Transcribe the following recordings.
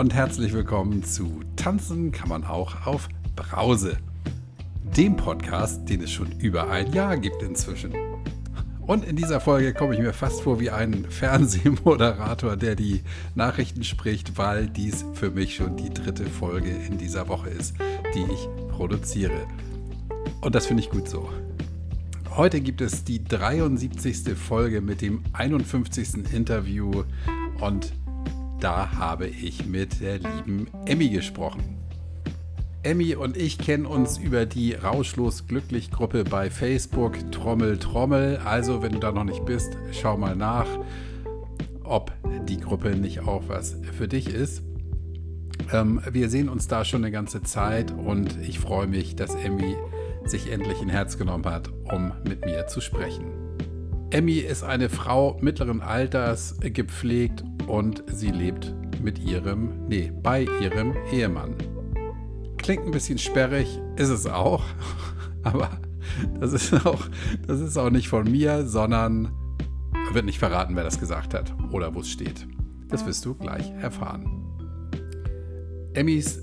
und herzlich willkommen zu Tanzen kann man auch auf Brause, dem Podcast, den es schon über ein Jahr gibt inzwischen. Und in dieser Folge komme ich mir fast vor wie ein Fernsehmoderator, der die Nachrichten spricht, weil dies für mich schon die dritte Folge in dieser Woche ist, die ich produziere. Und das finde ich gut so. Heute gibt es die 73. Folge mit dem 51. Interview und da habe ich mit der lieben Emmy gesprochen. Emmy und ich kennen uns über die Rauschlos Glücklich Gruppe bei Facebook. Trommel, Trommel. Also, wenn du da noch nicht bist, schau mal nach, ob die Gruppe nicht auch was für dich ist. Ähm, wir sehen uns da schon eine ganze Zeit und ich freue mich, dass Emmy sich endlich ein Herz genommen hat, um mit mir zu sprechen. Emmy ist eine Frau mittleren Alters, gepflegt und sie lebt mit ihrem, nee, bei ihrem Ehemann. Klingt ein bisschen sperrig, ist es auch, aber das ist auch, das ist auch nicht von mir, sondern wird nicht verraten, wer das gesagt hat oder wo es steht. Das wirst du gleich erfahren. Emmys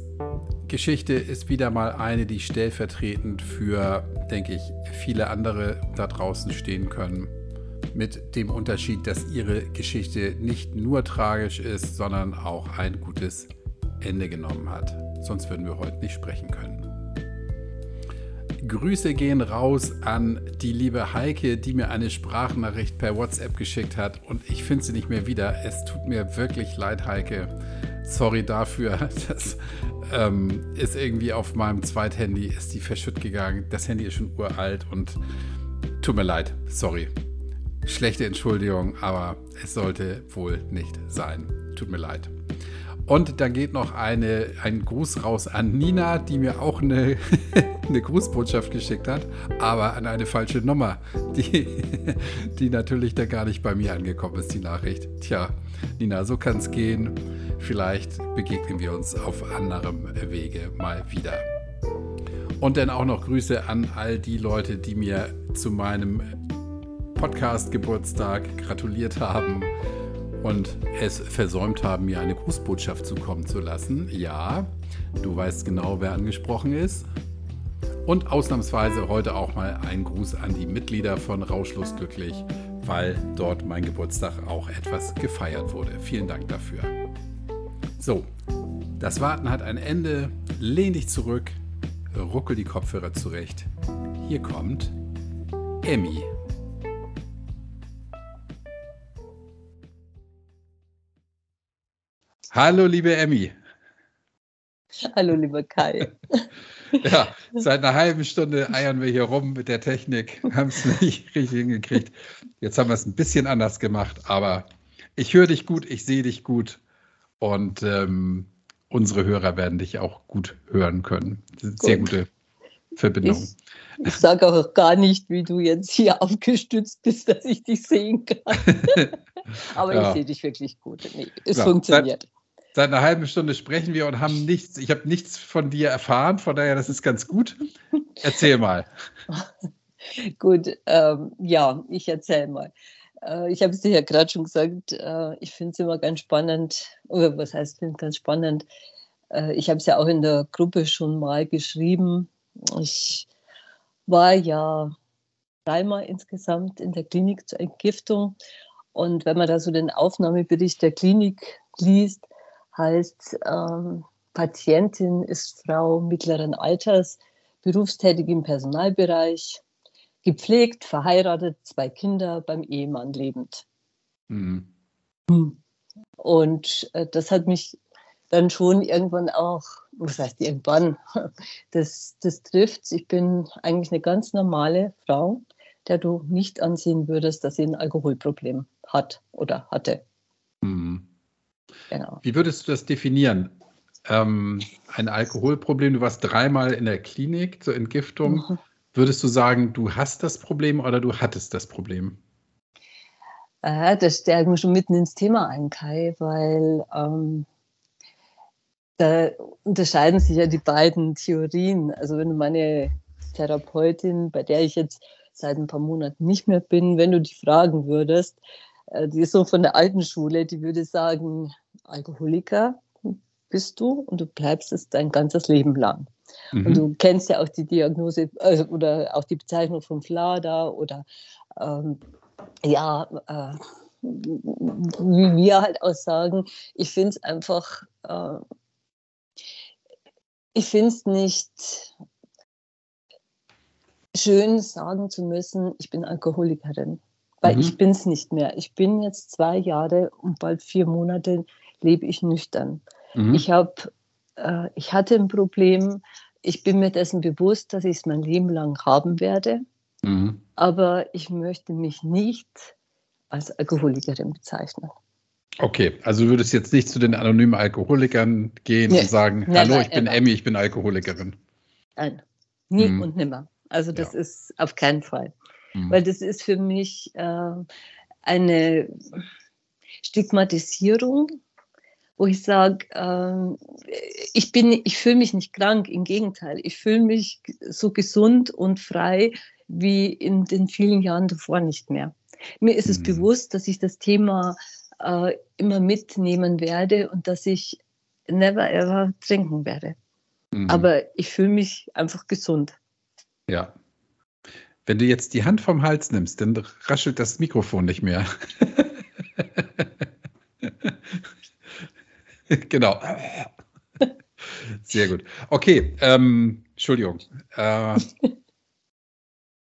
Geschichte ist wieder mal eine, die stellvertretend für, denke ich, viele andere da draußen stehen können mit dem Unterschied, dass ihre Geschichte nicht nur tragisch ist, sondern auch ein gutes Ende genommen hat. Sonst würden wir heute nicht sprechen können. Grüße gehen raus an die liebe Heike, die mir eine Sprachnachricht per WhatsApp geschickt hat und ich finde sie nicht mehr wieder. Es tut mir wirklich leid, Heike. Sorry dafür. Das ähm, ist irgendwie auf meinem Zweithandy, ist die verschütt gegangen. Das Handy ist schon uralt und tut mir leid. Sorry. Schlechte Entschuldigung, aber es sollte wohl nicht sein. Tut mir leid. Und dann geht noch eine, ein Gruß raus an Nina, die mir auch eine, eine Grußbotschaft geschickt hat, aber an eine falsche Nummer, die, die natürlich da gar nicht bei mir angekommen ist, die Nachricht. Tja, Nina, so kann es gehen. Vielleicht begegnen wir uns auf anderem Wege mal wieder. Und dann auch noch Grüße an all die Leute, die mir zu meinem Podcast-Geburtstag gratuliert haben und es versäumt haben, mir eine Grußbotschaft zukommen zu lassen. Ja, du weißt genau, wer angesprochen ist. Und ausnahmsweise heute auch mal ein Gruß an die Mitglieder von Rauschlos Glücklich, weil dort mein Geburtstag auch etwas gefeiert wurde. Vielen Dank dafür. So, das Warten hat ein Ende. Lehn dich zurück, ruckel die Kopfhörer zurecht. Hier kommt Emmy. Hallo, liebe Emmy. Hallo, lieber Kai. ja, seit einer halben Stunde eiern wir hier rum mit der Technik, haben es nicht richtig hingekriegt. Jetzt haben wir es ein bisschen anders gemacht, aber ich höre dich gut, ich sehe dich gut und ähm, unsere Hörer werden dich auch gut hören können. Sehr gut. gute Verbindung. Ich, ich sage auch gar nicht, wie du jetzt hier aufgestützt bist, dass ich dich sehen kann. aber ja. ich sehe dich wirklich gut. Nee, es ja. funktioniert. Seit, einer halben Stunde sprechen wir und haben nichts, ich habe nichts von dir erfahren, von daher, das ist ganz gut. Erzähl mal. gut, ähm, ja, ich erzähle mal. Äh, ich habe es dir ja gerade schon gesagt, äh, ich finde es immer ganz spannend, oder was heißt, finde ganz spannend. Äh, ich habe es ja auch in der Gruppe schon mal geschrieben. Ich war ja dreimal insgesamt in der Klinik zur Entgiftung. Und wenn man da so den Aufnahmebericht der Klinik liest, heißt, ähm, Patientin ist Frau mittleren Alters, berufstätig im Personalbereich, gepflegt, verheiratet, zwei Kinder, beim Ehemann lebend. Mhm. Und äh, das hat mich dann schon irgendwann auch, was heißt irgendwann, das, das trifft. Ich bin eigentlich eine ganz normale Frau, der du nicht ansehen würdest, dass sie ein Alkoholproblem hat oder hatte. Mhm. Genau. Wie würdest du das definieren? Ähm, ein Alkoholproblem, du warst dreimal in der Klinik zur Entgiftung. Mhm. Würdest du sagen, du hast das Problem oder du hattest das Problem? Äh, das stellt mich schon mitten ins Thema ein, Kai, weil ähm, da unterscheiden sich ja die beiden Theorien. Also wenn du meine Therapeutin, bei der ich jetzt seit ein paar Monaten nicht mehr bin, wenn du die fragen würdest, äh, die ist so von der alten Schule, die würde sagen, Alkoholiker, bist du und du bleibst es dein ganzes Leben lang. Mhm. Und du kennst ja auch die Diagnose also, oder auch die Bezeichnung von Flada oder ähm, ja, äh, wie wir halt auch sagen, ich finde es einfach, äh, ich finde es nicht schön sagen zu müssen, ich bin Alkoholikerin, weil mhm. ich bin es nicht mehr. Ich bin jetzt zwei Jahre und bald vier Monate lebe ich nüchtern. Mhm. Ich habe, äh, ich hatte ein Problem. Ich bin mir dessen bewusst, dass ich es mein Leben lang haben werde. Mhm. Aber ich möchte mich nicht als Alkoholikerin bezeichnen. Okay, also du würdest jetzt nicht zu den anonymen Alkoholikern gehen nee. und sagen, hallo, never, ich bin ever. Emmy, ich bin Alkoholikerin. Nein, nie mhm. und nimmer. Also das ja. ist auf keinen Fall. Mhm. Weil das ist für mich äh, eine Stigmatisierung, wo ich sage, äh, ich ich fühle mich nicht krank, im Gegenteil, ich fühle mich so gesund und frei wie in den vielen Jahren davor nicht mehr. Mir ist es mhm. bewusst, dass ich das Thema äh, immer mitnehmen werde und dass ich never ever trinken werde. Mhm. Aber ich fühle mich einfach gesund. Ja. Wenn du jetzt die Hand vom Hals nimmst, dann raschelt das Mikrofon nicht mehr. genau. Sehr gut. Okay, ähm, Entschuldigung. Äh,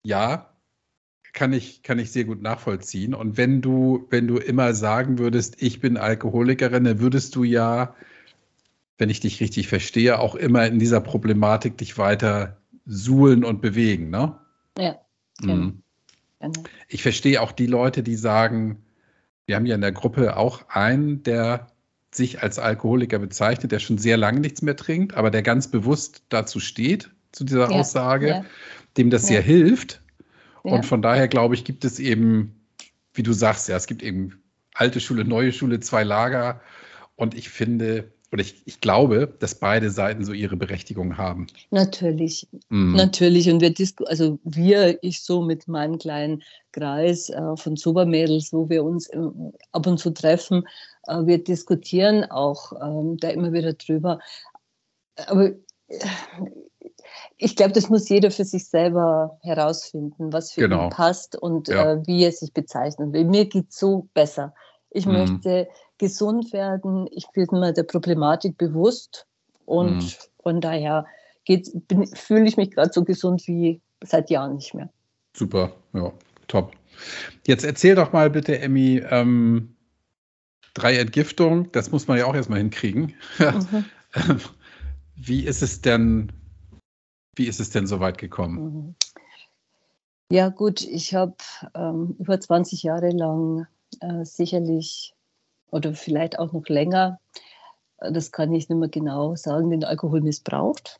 ja, kann ich, kann ich sehr gut nachvollziehen. Und wenn du, wenn du immer sagen würdest, ich bin Alkoholikerin, dann würdest du ja, wenn ich dich richtig verstehe, auch immer in dieser Problematik dich weiter suhlen und bewegen, ne? Ja. Mhm. Genau. Ich verstehe auch die Leute, die sagen, wir haben ja in der Gruppe auch einen, der sich als Alkoholiker bezeichnet, der schon sehr lange nichts mehr trinkt, aber der ganz bewusst dazu steht, zu dieser ja, Aussage, ja. dem das sehr hilft. Und von daher glaube ich, gibt es eben, wie du sagst, ja, es gibt eben alte Schule, neue Schule, zwei Lager. Und ich finde, oder ich, ich glaube, dass beide Seiten so ihre Berechtigung haben. Natürlich, mhm. natürlich. Und wir, also wir, ich so mit meinem kleinen Kreis äh, von Supermädels, wo wir uns äh, ab und zu treffen, wir diskutieren auch ähm, da immer wieder drüber. Aber äh, ich glaube, das muss jeder für sich selber herausfinden, was für genau. ihn passt und ja. äh, wie er sich bezeichnen will. Mir geht es so besser. Ich mhm. möchte gesund werden. Ich bin mir der Problematik bewusst und mhm. von daher fühle ich mich gerade so gesund wie seit Jahren nicht mehr. Super, ja, top. Jetzt erzähl doch mal bitte, Emmy, ähm, drei Entgiftungen, das muss man ja auch erstmal hinkriegen. Mhm. Wie ist es denn, wie ist es denn so weit gekommen? Mhm. Ja, gut, ich habe ähm, über 20 Jahre lang äh, sicherlich oder vielleicht auch noch länger, äh, das kann ich nicht mehr genau sagen, den Alkohol missbraucht.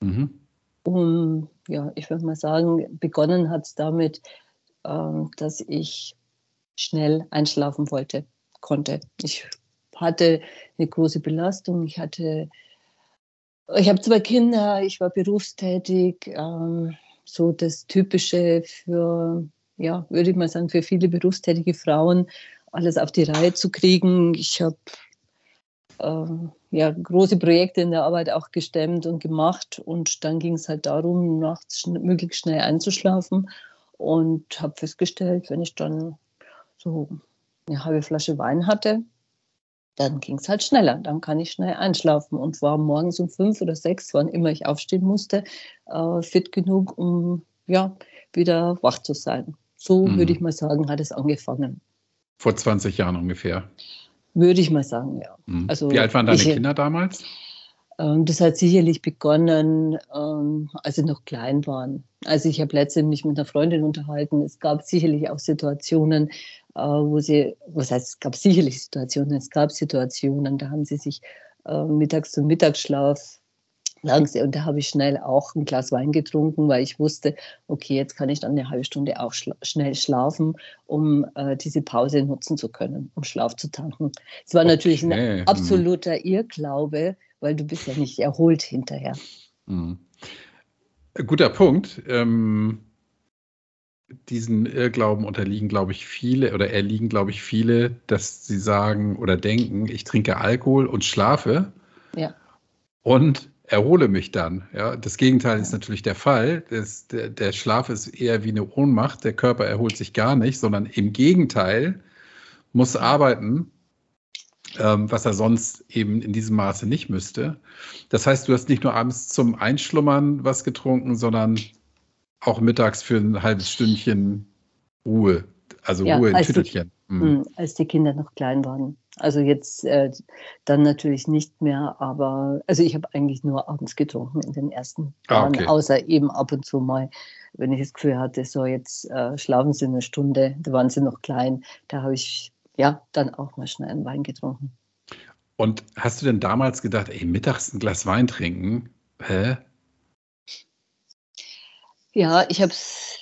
Mhm. Und ja, ich würde mal sagen, begonnen hat es damit, äh, dass ich schnell einschlafen wollte, konnte. Ich hatte eine große Belastung, ich hatte ich habe zwei Kinder, ich war berufstätig, ähm, so das Typische für, ja, würde ich mal sagen, für viele berufstätige Frauen, alles auf die Reihe zu kriegen. Ich habe äh, ja, große Projekte in der Arbeit auch gestemmt und gemacht und dann ging es halt darum, nachts möglichst schnell einzuschlafen und habe festgestellt, wenn ich dann so eine halbe Flasche Wein hatte, dann ging es halt schneller. Dann kann ich schnell einschlafen und war morgens um fünf oder sechs, wann immer ich aufstehen musste, äh, fit genug, um ja, wieder wach zu sein. So mhm. würde ich mal sagen, hat es angefangen. Vor 20 Jahren ungefähr. Würde ich mal sagen, ja. Mhm. Also Wie alt waren deine ich, Kinder damals? Ähm, das hat sicherlich begonnen, ähm, als sie noch klein waren. Also ich habe letztens mich mit einer Freundin unterhalten. Es gab sicherlich auch Situationen, äh, wo sie, was heißt, es gab sicherlich Situationen, es gab Situationen, da haben sie sich äh, mittags zum Mittagsschlaf langsam und da habe ich schnell auch ein Glas Wein getrunken, weil ich wusste, okay, jetzt kann ich dann eine halbe Stunde auch schla schnell schlafen, um äh, diese Pause nutzen zu können, um Schlaf zu tanken. Es war okay. natürlich ein mhm. absoluter Irrglaube, weil du bist ja nicht erholt hinterher. Mhm. Guter Punkt. Ähm, diesen Irrglauben unterliegen, glaube ich, viele oder erliegen, glaube ich, viele, dass sie sagen oder denken, ich trinke Alkohol und schlafe. Ja. Und erhole mich dann. Ja, das Gegenteil ja. ist natürlich der Fall. Das, der, der, Schlaf ist eher wie eine Ohnmacht. Der Körper erholt sich gar nicht, sondern im Gegenteil muss arbeiten, was er sonst eben in diesem Maße nicht müsste. Das heißt, du hast nicht nur abends zum Einschlummern was getrunken, sondern auch mittags für ein halbes Stündchen Ruhe. Also ja, Ruhe in Tüttelchen. Die, mhm. Als die Kinder noch klein waren. Also jetzt äh, dann natürlich nicht mehr, aber also ich habe eigentlich nur abends getrunken in den ersten ah, Jahren, okay. außer eben ab und zu mal, wenn ich das Gefühl hatte, so jetzt äh, schlafen sie eine Stunde, da waren sie noch klein, da habe ich ja dann auch mal schnell einen Wein getrunken. Und hast du denn damals gedacht, ey, mittags ein Glas Wein trinken? Hä? Ja, ich habe es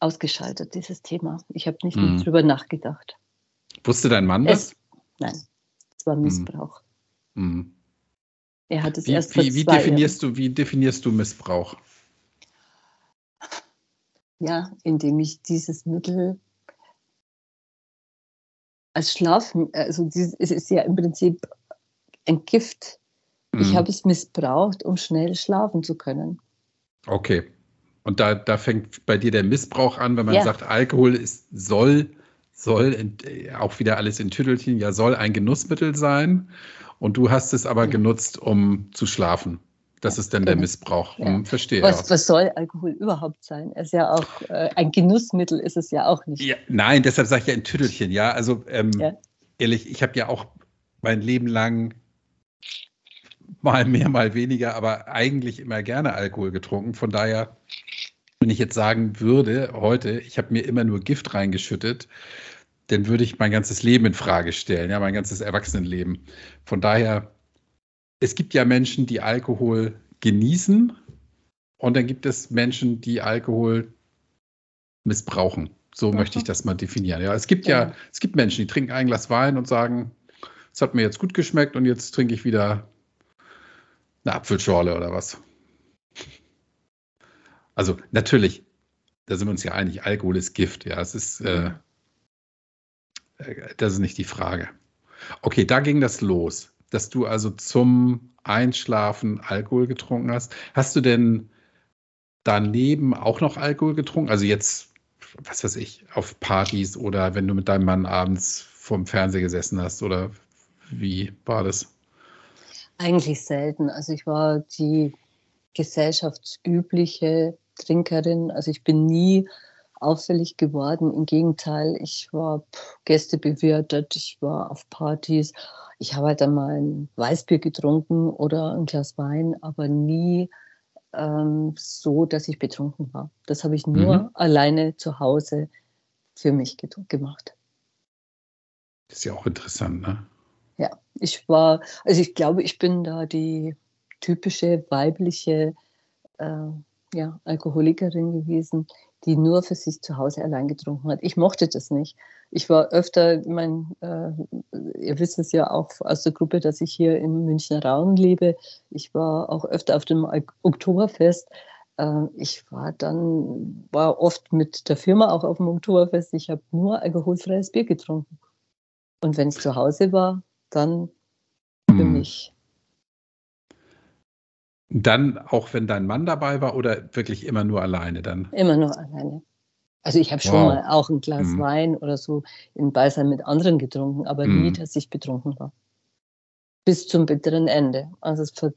ausgeschaltet, dieses Thema. Ich habe nicht mehr drüber nachgedacht. Wusste dein Mann das? Es, nein, es war hm. Missbrauch. Mhm. Er hat es wie, erst wie, wie definierst du Wie definierst du Missbrauch? Ja, indem ich dieses Mittel als Schlafen, also es ist ja im Prinzip ein Gift. Mhm. Ich habe es missbraucht, um schnell schlafen zu können. Okay. Und da, da fängt bei dir der Missbrauch an, wenn man ja. sagt, Alkohol ist, soll, soll auch wieder alles in Tüttelchen, ja, soll ein Genussmittel sein. Und du hast es aber ja. genutzt, um zu schlafen. Das ist dann der Missbrauch. Ja. Hm, verstehe. Was, was, soll Alkohol überhaupt sein? Es ist ja auch äh, ein Genussmittel, ist es ja auch nicht. Ja, nein, deshalb sage ich ja ein Tüttelchen. Ja, also ähm, ja. ehrlich, ich habe ja auch mein Leben lang mal mehr, mal weniger, aber eigentlich immer gerne Alkohol getrunken. Von daher, wenn ich jetzt sagen würde, heute, ich habe mir immer nur Gift reingeschüttet, dann würde ich mein ganzes Leben in Frage stellen, ja, mein ganzes Erwachsenenleben. Von daher es gibt ja Menschen, die Alkohol genießen und dann gibt es Menschen, die Alkohol missbrauchen. So mhm. möchte ich das mal definieren. Ja, es gibt ja. ja, es gibt Menschen, die trinken ein Glas Wein und sagen, es hat mir jetzt gut geschmeckt und jetzt trinke ich wieder eine Apfelschorle oder was. Also natürlich, da sind wir uns ja einig, Alkohol ist Gift. Ja, es ist, äh, äh das ist nicht die Frage. Okay, da ging das los dass du also zum Einschlafen Alkohol getrunken hast. Hast du denn daneben auch noch Alkohol getrunken? Also jetzt, was weiß ich, auf Partys oder wenn du mit deinem Mann abends vorm Fernseher gesessen hast oder wie war das? Eigentlich selten. Also ich war die gesellschaftsübliche Trinkerin. Also ich bin nie auffällig geworden. Im Gegenteil, ich war Gäste bewirtet, ich war auf Partys ich habe halt dann mal ein Weißbier getrunken oder ein Glas Wein, aber nie ähm, so, dass ich betrunken war. Das habe ich nur mhm. alleine zu Hause für mich gemacht. Das ist ja auch interessant, ne? Ja, ich war, also ich glaube, ich bin da die typische weibliche äh, ja, Alkoholikerin gewesen, die nur für sich zu Hause allein getrunken hat. Ich mochte das nicht. Ich war öfter, ich mein, äh, ihr wisst es ja auch aus der Gruppe, dass ich hier im Münchner Raum lebe. Ich war auch öfter auf dem Oktoberfest. Äh, ich war dann, war oft mit der Firma auch auf dem Oktoberfest. Ich habe nur alkoholfreies Bier getrunken. Und wenn es zu Hause war, dann für hm. mich. Dann auch wenn dein Mann dabei war oder wirklich immer nur alleine dann? Immer nur alleine. Also ich habe schon wow. mal auch ein Glas mhm. Wein oder so in Beisein mit anderen getrunken, aber mhm. nie, dass ich betrunken war. Bis zum bitteren Ende. Also es für,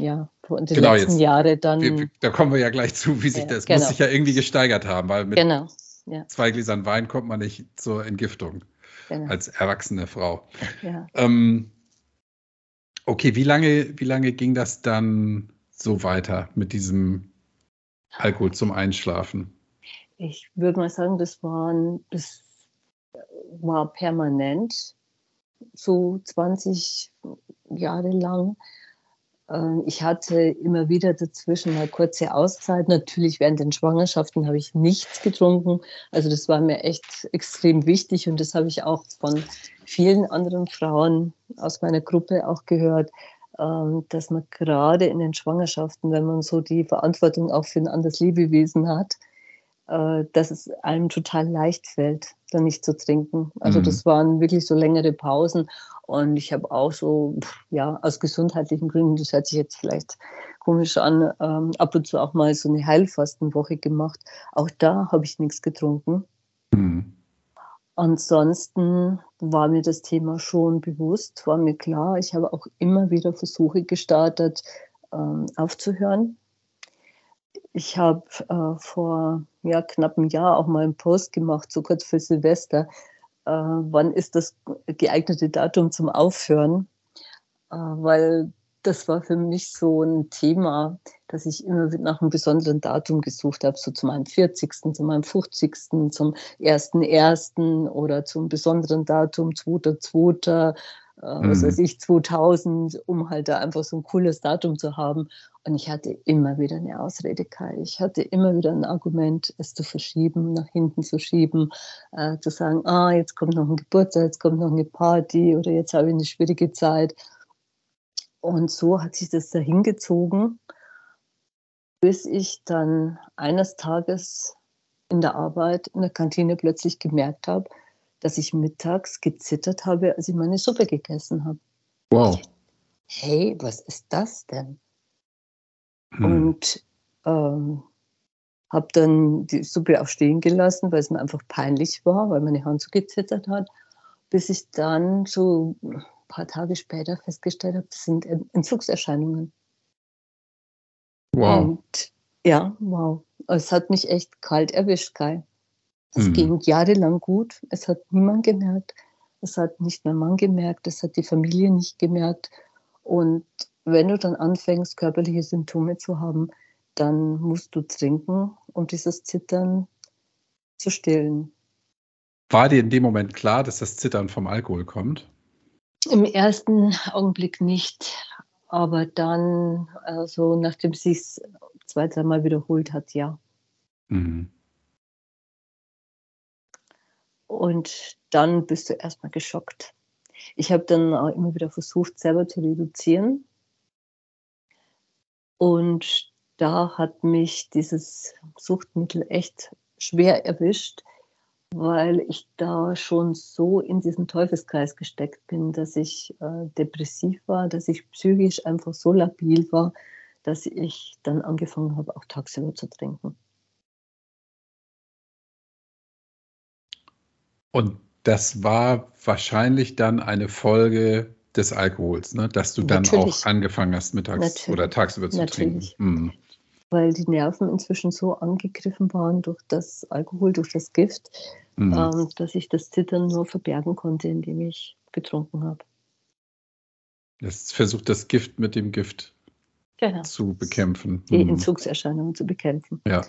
ja, die genau, letzten jetzt, Jahre dann. Wir, da kommen wir ja gleich zu, wie sich ja, das genau. muss sich ja irgendwie gesteigert haben, weil mit genau, ja. zwei Gläsern Wein kommt man nicht zur Entgiftung genau. als erwachsene Frau. Ja. Ähm, okay, wie lange, wie lange ging das dann so weiter mit diesem Alkohol zum Einschlafen? Ich würde mal sagen, das, waren, das war permanent, so 20 Jahre lang. Ähm, ich hatte immer wieder dazwischen mal kurze Auszeit. Natürlich während den Schwangerschaften habe ich nichts getrunken. Also das war mir echt extrem wichtig und das habe ich auch von vielen anderen Frauen aus meiner Gruppe auch gehört, dass man gerade in den Schwangerschaften, wenn man so die Verantwortung auch für ein anderes Lebewesen hat, äh, dass es einem total leicht fällt, dann nicht zu trinken. Also mhm. das waren wirklich so längere Pausen und ich habe auch so, ja, aus gesundheitlichen Gründen, das hört sich jetzt vielleicht komisch an, ähm, ab und zu auch mal so eine Heilfastenwoche gemacht. Auch da habe ich nichts getrunken. Mhm. Ansonsten war mir das Thema schon bewusst, war mir klar. Ich habe auch immer wieder Versuche gestartet, ähm, aufzuhören ich habe äh, vor ja, knapp einem Jahr auch mal einen Post gemacht, so kurz für Silvester. Äh, wann ist das geeignete Datum zum Aufhören? Äh, weil das war für mich so ein Thema, dass ich immer nach einem besonderen Datum gesucht habe, so zu meinem 40., zu meinem 50., zum 1.1. oder zum besonderen Datum, 2.2., äh, was weiß mhm. ich, 2000, um halt da einfach so ein cooles Datum zu haben. Und ich hatte immer wieder eine Ausrede, Kai. Ich hatte immer wieder ein Argument, es zu verschieben, nach hinten zu schieben, äh, zu sagen, ah, jetzt kommt noch ein Geburtstag, jetzt kommt noch eine Party oder jetzt habe ich eine schwierige Zeit. Und so hat sich das dahin gezogen, bis ich dann eines Tages in der Arbeit in der Kantine plötzlich gemerkt habe, dass ich mittags gezittert habe, als ich meine Suppe gegessen habe. Wow. Hey, was ist das denn? Hm. Und ähm, habe dann die Suppe auch stehen gelassen, weil es mir einfach peinlich war, weil meine Hand so gezittert hat, bis ich dann so paar Tage später festgestellt habe, das sind Entzugserscheinungen. Wow. Und ja, wow. Es hat mich echt kalt erwischt, Kai. Es mhm. ging jahrelang gut. Es hat niemand gemerkt. Es hat nicht mein Mann gemerkt. Es hat die Familie nicht gemerkt. Und wenn du dann anfängst, körperliche Symptome zu haben, dann musst du trinken, um dieses Zittern zu stillen. War dir in dem Moment klar, dass das Zittern vom Alkohol kommt? Im ersten Augenblick nicht, aber dann, also nachdem es sich zwei, dreimal wiederholt hat, ja. Mhm. Und dann bist du erstmal geschockt. Ich habe dann auch immer wieder versucht, selber zu reduzieren. Und da hat mich dieses Suchtmittel echt schwer erwischt, weil ich da schon so in diesen Teufelskreis gesteckt bin, dass ich äh, depressiv war, dass ich psychisch einfach so labil war, dass ich dann angefangen habe, auch tagsüber zu trinken. Und das war wahrscheinlich dann eine Folge des Alkohols, ne? dass du dann Natürlich. auch angefangen hast, mittags Natürlich. oder tagsüber zu Natürlich. trinken. Mhm. Weil die Nerven inzwischen so angegriffen waren durch das Alkohol, durch das Gift, mhm. ähm, dass ich das Zittern nur verbergen konnte, indem ich getrunken habe. Das versucht das Gift mit dem Gift genau. zu bekämpfen. Die mhm. Entzugserscheinungen zu bekämpfen. Ja.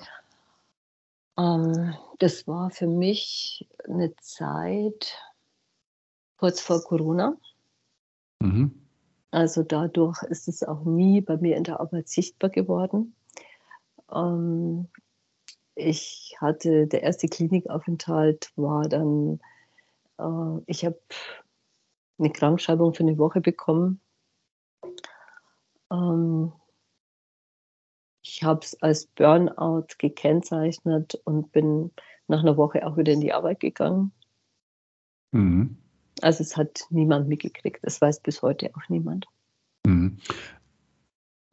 Ähm, das war für mich eine Zeit kurz vor Corona. Mhm. Also dadurch ist es auch nie bei mir in der Arbeit sichtbar geworden. Ähm, ich hatte, der erste Klinikaufenthalt war dann, äh, ich habe eine Krankschreibung für eine Woche bekommen. Ähm, ich habe es als Burnout gekennzeichnet und bin nach einer Woche auch wieder in die Arbeit gegangen. Mhm. Also es hat niemand mitgekriegt. Das weiß bis heute auch niemand. Mhm.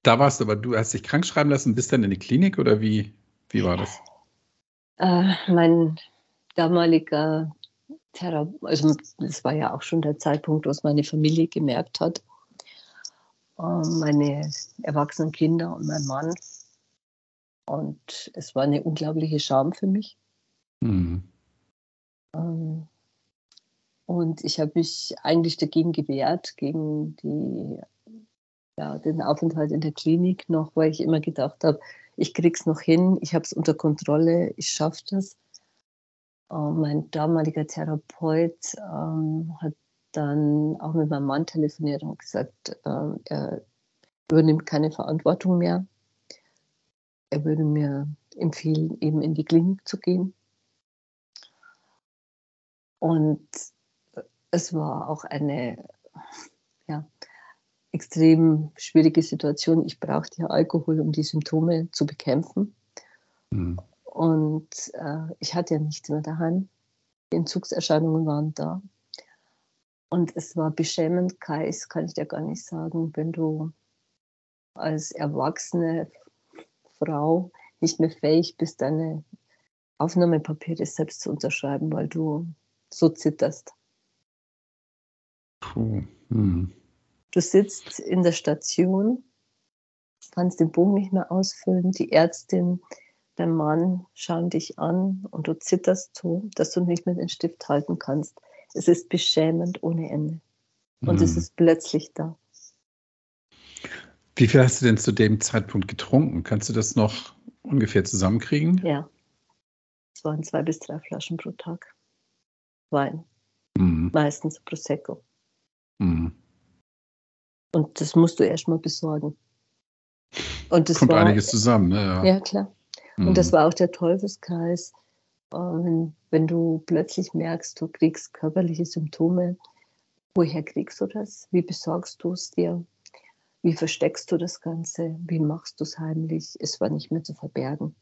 Da warst du aber, du hast dich krank schreiben lassen, bist dann in die Klinik oder wie, wie war das? Äh, mein damaliger Therapeut, also das war ja auch schon der Zeitpunkt, wo es meine Familie gemerkt hat, äh, meine erwachsenen Kinder und mein Mann. Und es war eine unglaubliche Scham für mich. Mhm. Ähm, und ich habe mich eigentlich dagegen gewehrt, gegen die, ja, den Aufenthalt in der Klinik noch, weil ich immer gedacht habe, ich krieg's noch hin, ich habe es unter Kontrolle, ich schaffe das. Und mein damaliger Therapeut ähm, hat dann auch mit meinem Mann telefoniert und gesagt, äh, er übernimmt keine Verantwortung mehr. Er würde mir empfehlen, eben in die Klinik zu gehen. Und es war auch eine ja, extrem schwierige Situation. Ich brauchte ja Alkohol, um die Symptome zu bekämpfen. Mhm. Und äh, ich hatte ja nichts mehr daheim. Die Entzugserscheinungen waren da. Und es war beschämend, Kai, das kann ich dir gar nicht sagen, wenn du als erwachsene Frau nicht mehr fähig bist, deine Aufnahmepapiere selbst zu unterschreiben, weil du so zitterst. Puh. Hm. Du sitzt in der Station, kannst den Bogen nicht mehr ausfüllen, die Ärztin, dein Mann schauen dich an und du zitterst so, dass du nicht mehr den Stift halten kannst. Es ist beschämend ohne Ende. Und hm. es ist plötzlich da. Wie viel hast du denn zu dem Zeitpunkt getrunken? Kannst du das noch ungefähr zusammenkriegen? Ja. Es waren zwei bis drei Flaschen pro Tag. Wein. Mhm. Meistens Prosecco. Mhm. Und das musst du erstmal besorgen. Und das Kommt war, einiges zusammen, ne? Ja, ja klar. Mhm. Und das war auch der Teufelskreis. Wenn, wenn du plötzlich merkst, du kriegst körperliche Symptome, woher kriegst du das? Wie besorgst du es dir? Wie versteckst du das Ganze? Wie machst du es heimlich? Es war nicht mehr zu verbergen.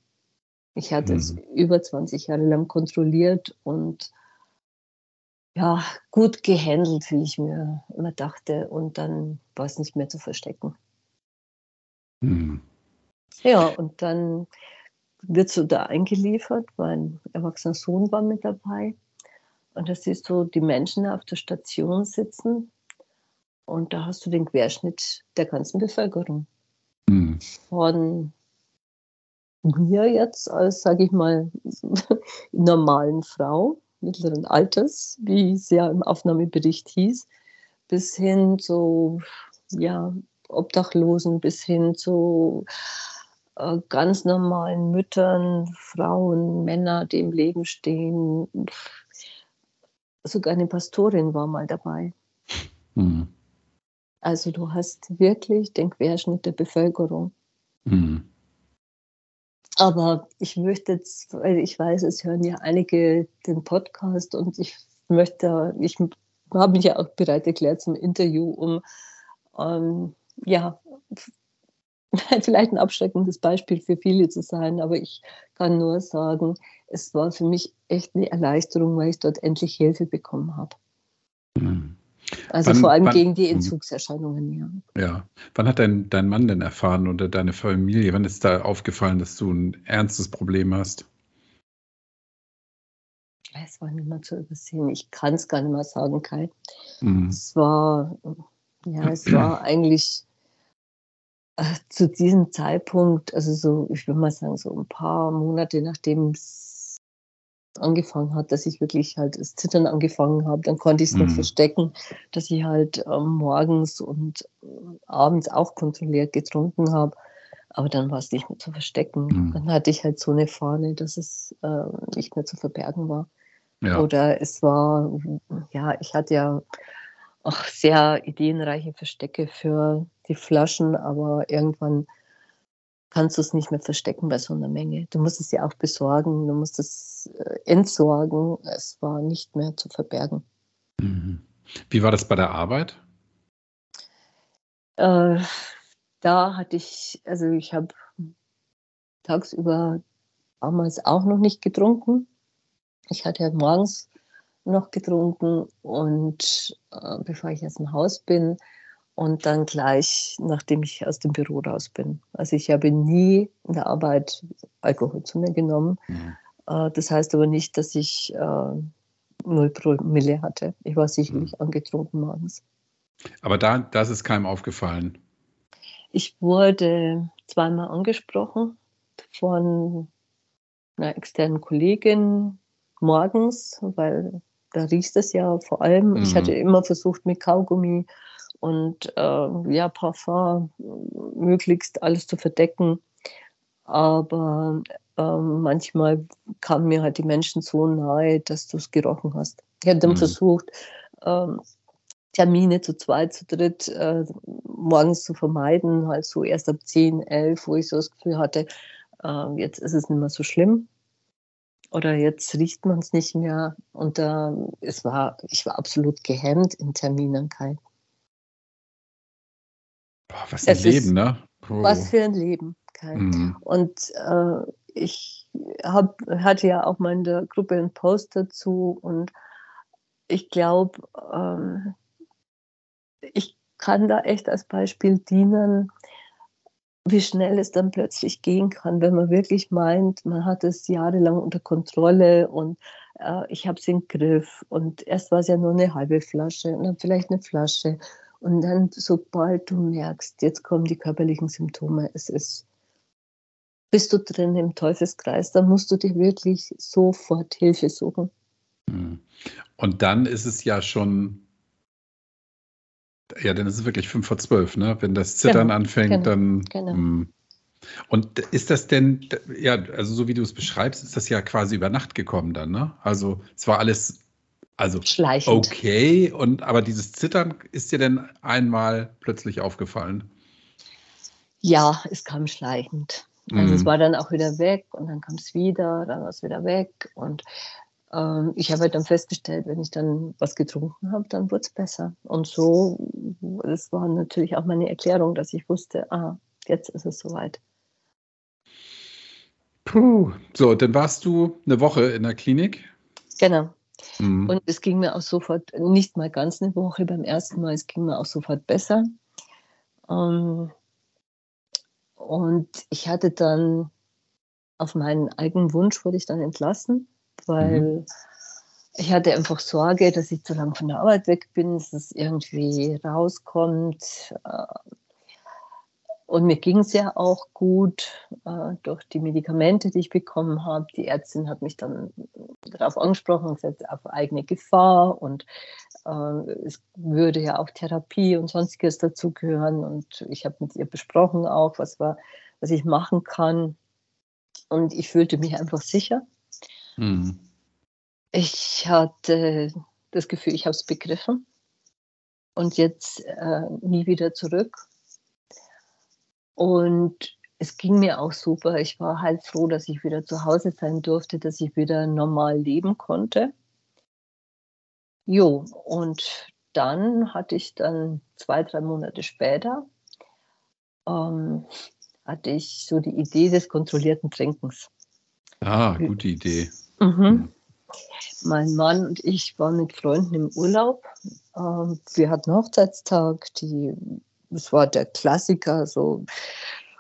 Ich hatte mhm. es über 20 Jahre lang kontrolliert und ja, gut gehandelt, wie ich mir immer dachte. Und dann war es nicht mehr zu verstecken. Mhm. Ja, und dann wird so da eingeliefert. Mein erwachsener Sohn war mit dabei. Und da siehst du die Menschen auf der Station sitzen und da hast du den Querschnitt der ganzen Bevölkerung. Mhm. Von mir jetzt als, sage ich mal, normalen Frau mittleren Alters, wie es ja im Aufnahmebericht hieß, bis hin zu ja, Obdachlosen, bis hin zu äh, ganz normalen Müttern, Frauen, Männer, die im Leben stehen. Sogar eine Pastorin war mal dabei. Mhm. Also du hast wirklich den Querschnitt der Bevölkerung. Mhm. Aber ich möchte jetzt, weil ich weiß, es hören ja einige den Podcast und ich möchte, ich habe mich ja auch bereit erklärt zum Interview, um ähm, ja, vielleicht ein abschreckendes Beispiel für viele zu sein, aber ich kann nur sagen, es war für mich echt eine Erleichterung, weil ich dort endlich Hilfe bekommen habe. Mhm. Also wann, vor allem wann, gegen die mhm. Entzugserscheinungen, ja. Ja. Wann hat dein, dein Mann denn erfahren oder deine Familie, wann ist da aufgefallen, dass du ein ernstes Problem hast? Es war nicht mehr zu übersehen. Ich kann es gar nicht mehr sagen, Kai. Mhm. Es war, ja, es war eigentlich äh, zu diesem Zeitpunkt, also so, ich würde mal sagen, so ein paar Monate nachdem es angefangen hat, dass ich wirklich halt das Zittern angefangen habe. Dann konnte ich es mhm. noch verstecken, dass ich halt äh, morgens und äh, abends auch kontrolliert getrunken habe. Aber dann war es nicht mehr zu verstecken. Mhm. Dann hatte ich halt so eine Fahne, dass es äh, nicht mehr zu verbergen war. Ja. Oder es war, ja, ich hatte ja auch sehr ideenreiche Verstecke für die Flaschen, aber irgendwann kannst du es nicht mehr verstecken bei so einer Menge. Du musst es ja auch besorgen, du musst es äh, entsorgen. Es war nicht mehr zu verbergen. Mhm. Wie war das bei der Arbeit? Äh, da hatte ich, also ich habe tagsüber damals auch noch nicht getrunken. Ich hatte ja morgens noch getrunken und äh, bevor ich aus dem Haus bin, und dann gleich, nachdem ich aus dem Büro raus bin. Also ich habe nie in der Arbeit Alkohol zu mir genommen. Mhm. Äh, das heißt aber nicht, dass ich äh, null Promille hatte. Ich war sicherlich mhm. angetrunken morgens. Aber da, das ist keinem aufgefallen. Ich wurde zweimal angesprochen von einer externen Kollegin morgens, weil da riecht es ja vor allem. Mhm. Ich hatte immer versucht, mit Kaugummi und äh, ja, Parfum möglichst alles zu verdecken. Aber äh, manchmal kamen mir halt die Menschen so nahe, dass du es gerochen hast. Ich habe dann mhm. versucht, äh, Termine zu zweit, zu dritt äh, morgens zu vermeiden, halt so erst ab 10, 11, wo ich so das Gefühl hatte, äh, jetzt ist es nicht mehr so schlimm. Oder jetzt riecht man es nicht mehr. Und äh, es war, ich war absolut gehemmt in Terminen, kein. Boah, was ein Leben, ne? Oh. Was für ein Leben. Mhm. Und äh, ich hab, hatte ja auch mal in der Gruppe einen Post dazu und ich glaube, ähm, ich kann da echt als Beispiel dienen, wie schnell es dann plötzlich gehen kann, wenn man wirklich meint, man hat es jahrelang unter Kontrolle und äh, ich habe es im Griff. Und erst war es ja nur eine halbe Flasche und dann vielleicht eine Flasche. Und dann, sobald du merkst, jetzt kommen die körperlichen Symptome, es ist, bist du drin im Teufelskreis, dann musst du dir wirklich sofort Hilfe suchen. Hm. Und dann ist es ja schon ja, dann ist es wirklich 5 vor 12, ne? Wenn das Zittern genau, anfängt, genau, dann. Genau. Hm. Und ist das denn, ja, also so wie du es beschreibst, ist das ja quasi über Nacht gekommen dann, ne? Also es war alles, also Schleichend. okay, und aber dieses Zittern ist dir denn einmal plötzlich aufgefallen? Ja, es kam schleichend. Also mm. es war dann auch wieder weg und dann kam es wieder, dann war es wieder weg und ähm, ich habe halt dann festgestellt, wenn ich dann was getrunken habe, dann wurde es besser. Und so, das war natürlich auch meine Erklärung, dass ich wusste, ah, jetzt ist es soweit. Puh, so, dann warst du eine Woche in der Klinik. Genau. Mhm. Und es ging mir auch sofort, nicht mal ganz eine Woche beim ersten Mal, es ging mir auch sofort besser. Ähm, und ich hatte dann auf meinen eigenen Wunsch wurde ich dann entlassen weil mhm. ich hatte einfach Sorge, dass ich zu lange von der Arbeit weg bin, dass es irgendwie rauskommt. Äh, und mir ging es ja auch gut äh, durch die Medikamente, die ich bekommen habe. Die Ärztin hat mich dann darauf angesprochen und gesagt, auf eigene Gefahr. Und äh, es würde ja auch Therapie und sonstiges dazugehören. Und ich habe mit ihr besprochen auch, was, war, was ich machen kann. Und ich fühlte mich einfach sicher. Mhm. Ich hatte das Gefühl, ich habe es begriffen und jetzt äh, nie wieder zurück. Und es ging mir auch super. Ich war halt froh, dass ich wieder zu Hause sein durfte, dass ich wieder normal leben konnte. Jo, und dann hatte ich dann zwei, drei Monate später, ähm, hatte ich so die Idee des kontrollierten Trinkens. Ah, gute Idee. Mhm. Hm. Mein Mann und ich waren mit Freunden im Urlaub. Ähm, wir hatten Hochzeitstag. Die, das war der Klassiker. So.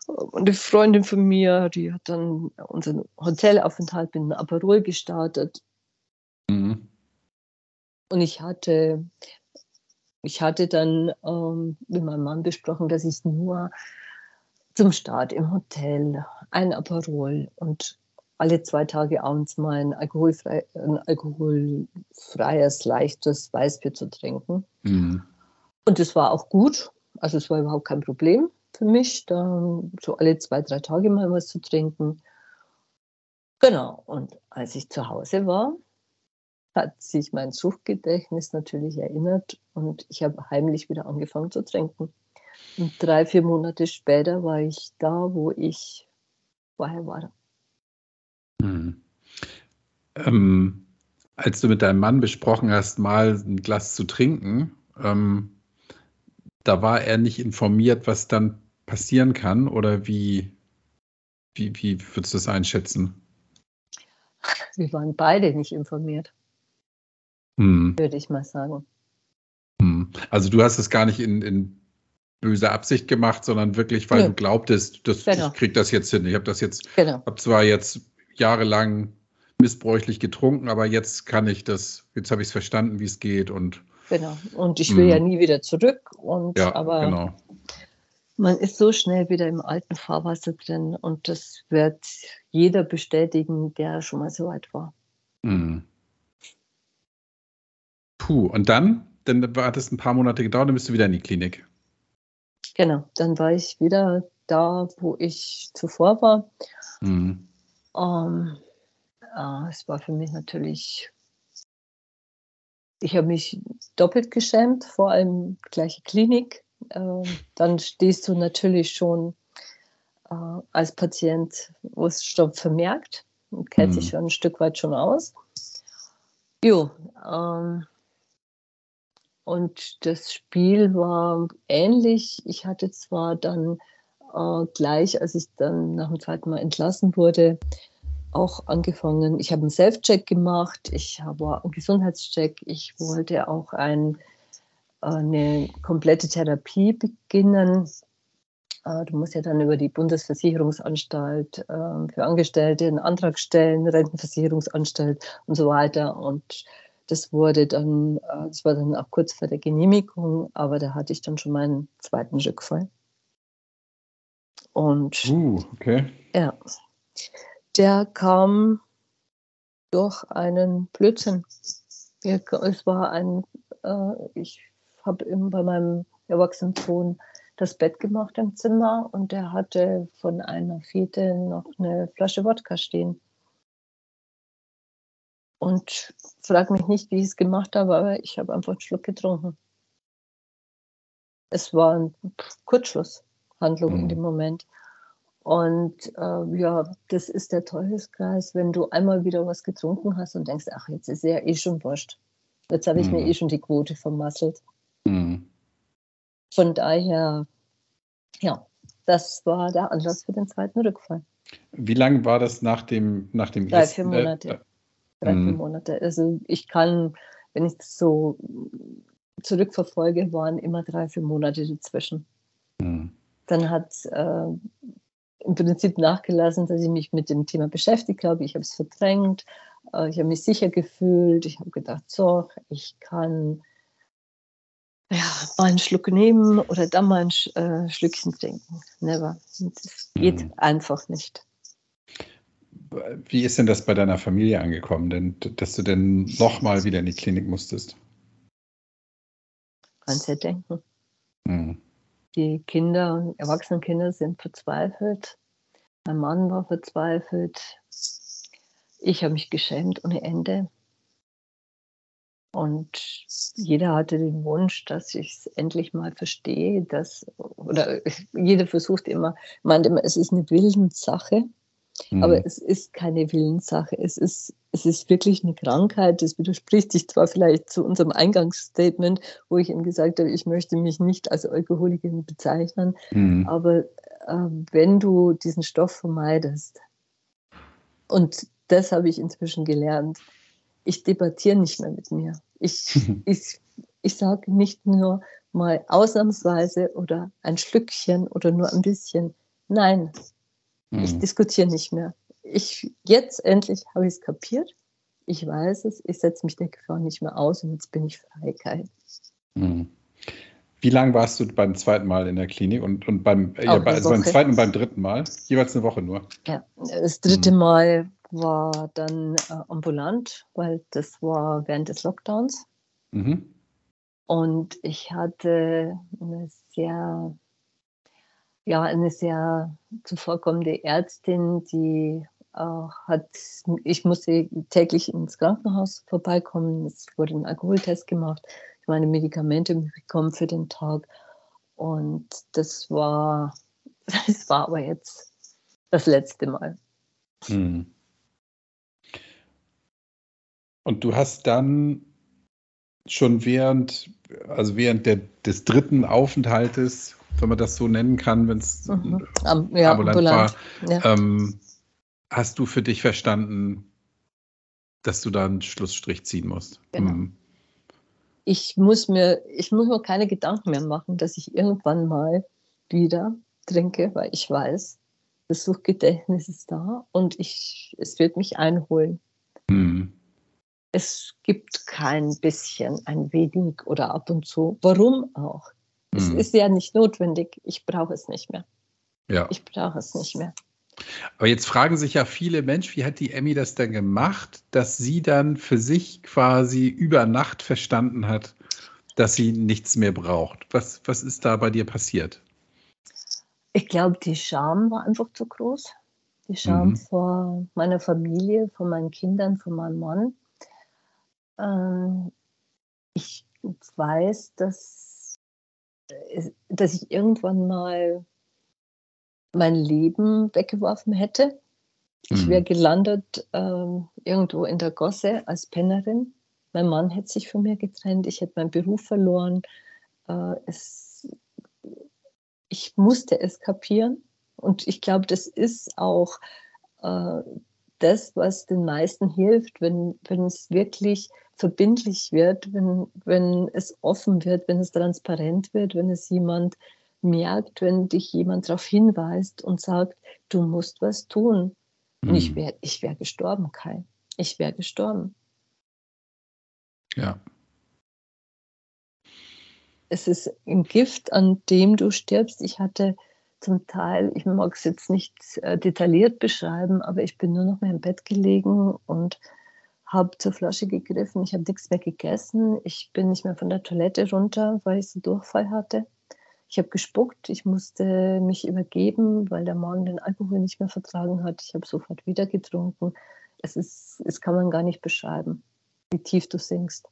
Und eine Freundin von mir, die hat dann unseren Hotelaufenthalt mit einem Aperol gestartet. Mhm. Und ich hatte, ich hatte dann ähm, mit meinem Mann besprochen, dass ich nur zum Start im Hotel ein Aperol und alle zwei Tage abends mal ein, alkoholfrei, ein alkoholfreies, leichtes Weißbier zu trinken. Mhm. Und das war auch gut. Also es war überhaupt kein Problem für mich, da so alle zwei, drei Tage mal was zu trinken. Genau. Und als ich zu Hause war, hat sich mein Suchtgedächtnis natürlich erinnert und ich habe heimlich wieder angefangen zu trinken. Und drei, vier Monate später war ich da, wo ich vorher war. Mhm. Ähm, als du mit deinem Mann besprochen hast, mal ein Glas zu trinken, ähm, da war er nicht informiert, was dann passieren kann oder wie, wie, wie würdest du das einschätzen? Wir waren beide nicht informiert, hm. würde ich mal sagen. Hm. Also du hast es gar nicht in, in böser Absicht gemacht, sondern wirklich, weil ja. du glaubtest, dass genau. ich krieg das jetzt hin. Ich habe das jetzt, genau. habe zwar jetzt jahrelang missbräuchlich getrunken, aber jetzt kann ich das, jetzt habe ich es verstanden, wie es geht und genau. Und ich will mh. ja nie wieder zurück und ja, aber genau. man ist so schnell wieder im alten Fahrwasser drin und das wird jeder bestätigen, der schon mal so weit war. Mhm. Puh, und dann? Dann hat es ein paar Monate gedauert, dann bist du wieder in die Klinik. Genau, dann war ich wieder da, wo ich zuvor war. Mhm. Ähm, äh, es war für mich natürlich, ich habe mich doppelt geschämt, vor allem gleiche Klinik. Äh, dann stehst du natürlich schon äh, als Patient, wo es schon vermerkt und kennt mhm. sich schon ein Stück weit schon aus. Jo, ähm, und das Spiel war ähnlich. Ich hatte zwar dann äh, gleich, als ich dann nach dem zweiten Mal entlassen wurde, auch angefangen, ich habe einen Self-Check gemacht, ich habe einen Gesundheitscheck, ich wollte auch ein, eine komplette Therapie beginnen. Äh, du musst ja dann über die Bundesversicherungsanstalt äh, für Angestellte einen Antrag stellen, Rentenversicherungsanstalt und so weiter. Und das wurde dann, äh, das war dann auch kurz vor der Genehmigung, aber da hatte ich dann schon meinen zweiten Rückfall. Und uh, okay. ja, der kam durch einen Blödsinn. Es war ein, äh, ich habe bei meinem erwachsenen Sohn das Bett gemacht im Zimmer und der hatte von einer Fete noch eine Flasche Wodka stehen. Und frag mich nicht, wie ich es gemacht habe, aber ich habe einfach einen Schluck getrunken. Es war eine Kurzschlusshandlung mhm. in dem Moment. Und äh, ja, das ist der Teufelskreis, wenn du einmal wieder was getrunken hast und denkst, ach, jetzt ist ja eh schon wurscht. Jetzt habe ich mhm. mir eh schon die Quote vermasselt. Mhm. Von daher, ja, das war der Anlass für den zweiten Rückfall. Wie lange war das nach dem, nach dem Drei, vier Monate. Äh, Drei, vier mhm. Monate. Also ich kann, wenn ich das so zurückverfolge, waren immer drei, vier Monate dazwischen. Mhm. Dann hat äh, im Prinzip nachgelassen, dass ich mich mit dem Thema beschäftigt habe. Ich habe es verdrängt. Äh, ich habe mich sicher gefühlt. Ich habe gedacht, so, ich kann ja, mal einen Schluck nehmen oder dann mal ein äh, Schlückchen trinken. Never. Das geht mhm. einfach nicht. Wie ist denn das bei deiner Familie angekommen, denn, dass du denn nochmal wieder in die Klinik musstest? Kannst ja denken. Mhm. Die Kinder, Erwachsenenkinder sind verzweifelt. Mein Mann war verzweifelt. Ich habe mich geschämt ohne Ende. Und jeder hatte den Wunsch, dass ich es endlich mal verstehe, dass, oder jeder versucht immer, meint immer, es ist eine Willenssache, mhm. aber es ist keine Willenssache. Es ist, es ist wirklich eine Krankheit. Das widerspricht sich zwar vielleicht zu unserem Eingangsstatement, wo ich eben gesagt habe, ich möchte mich nicht als Alkoholikerin bezeichnen, mhm. aber äh, wenn du diesen Stoff vermeidest, und das habe ich inzwischen gelernt, ich debattiere nicht mehr mit mir. Ich, ich, ich sage nicht nur mal ausnahmsweise oder ein Schlückchen oder nur ein bisschen. Nein, mhm. ich diskutiere nicht mehr. Ich, jetzt endlich habe ich es kapiert. Ich weiß es, ich setze mich der Gefahr nicht mehr aus und jetzt bin ich frei, Kai. Mhm. Wie lange warst du beim zweiten Mal in der Klinik und, und beim, ja, also beim zweiten und beim dritten Mal? Jeweils eine Woche nur? Ja, das dritte mhm. Mal war dann äh, ambulant, weil das war während des Lockdowns. Mhm. Und ich hatte eine sehr, ja, eine sehr zuvorkommende Ärztin, die äh, hat, ich musste täglich ins Krankenhaus vorbeikommen. Es wurde ein Alkoholtest gemacht. Ich meine Medikamente bekommen für den Tag. Und das war, das war aber jetzt das letzte Mal. Mhm. Und du hast dann schon während, also während der, des dritten Aufenthaltes, wenn man das so nennen kann, wenn es mhm. ja, ambulant, ambulant, war, ja. ähm, hast du für dich verstanden, dass du da einen Schlussstrich ziehen musst. Genau. Mhm. Ich muss mir, ich muss mir keine Gedanken mehr machen, dass ich irgendwann mal wieder trinke, weil ich weiß, das Suchtgedächtnis ist da und ich, es wird mich einholen. Mhm. Es gibt kein bisschen, ein wenig oder ab und zu. Warum auch? Mhm. Es ist ja nicht notwendig. Ich brauche es nicht mehr. Ja. Ich brauche es nicht mehr. Aber jetzt fragen sich ja viele Menschen, wie hat die Emmy das denn gemacht, dass sie dann für sich quasi über Nacht verstanden hat, dass sie nichts mehr braucht? Was, was ist da bei dir passiert? Ich glaube, die Scham war einfach zu groß. Die Scham mhm. vor meiner Familie, vor meinen Kindern, vor meinem Mann. Ähm, ich weiß, dass, dass ich irgendwann mal mein Leben weggeworfen hätte. Ich wäre mhm. gelandet ähm, irgendwo in der Gosse als Pennerin. Mein Mann hätte sich von mir getrennt. Ich hätte meinen Beruf verloren. Äh, es, ich musste es kapieren. Und ich glaube, das ist auch äh, das, was den meisten hilft, wenn, wenn es wirklich verbindlich wird, wenn, wenn es offen wird, wenn es transparent wird, wenn es jemand merkt, wenn dich jemand darauf hinweist und sagt, du musst was tun. Mhm. Und ich mhm. wäre ich wär gestorben, Kai. Ich wäre gestorben. Ja. Es ist ein Gift, an dem du stirbst. Ich hatte zum Teil, ich mag es jetzt nicht äh, detailliert beschreiben, aber ich bin nur noch mehr im Bett gelegen und habe zur Flasche gegriffen. Ich habe nichts mehr gegessen. Ich bin nicht mehr von der Toilette runter, weil ich so Durchfall hatte. Ich habe gespuckt. Ich musste mich übergeben, weil der Magen den Alkohol nicht mehr vertragen hat. Ich habe sofort wieder getrunken. Es, ist, es kann man gar nicht beschreiben, wie tief du sinkst.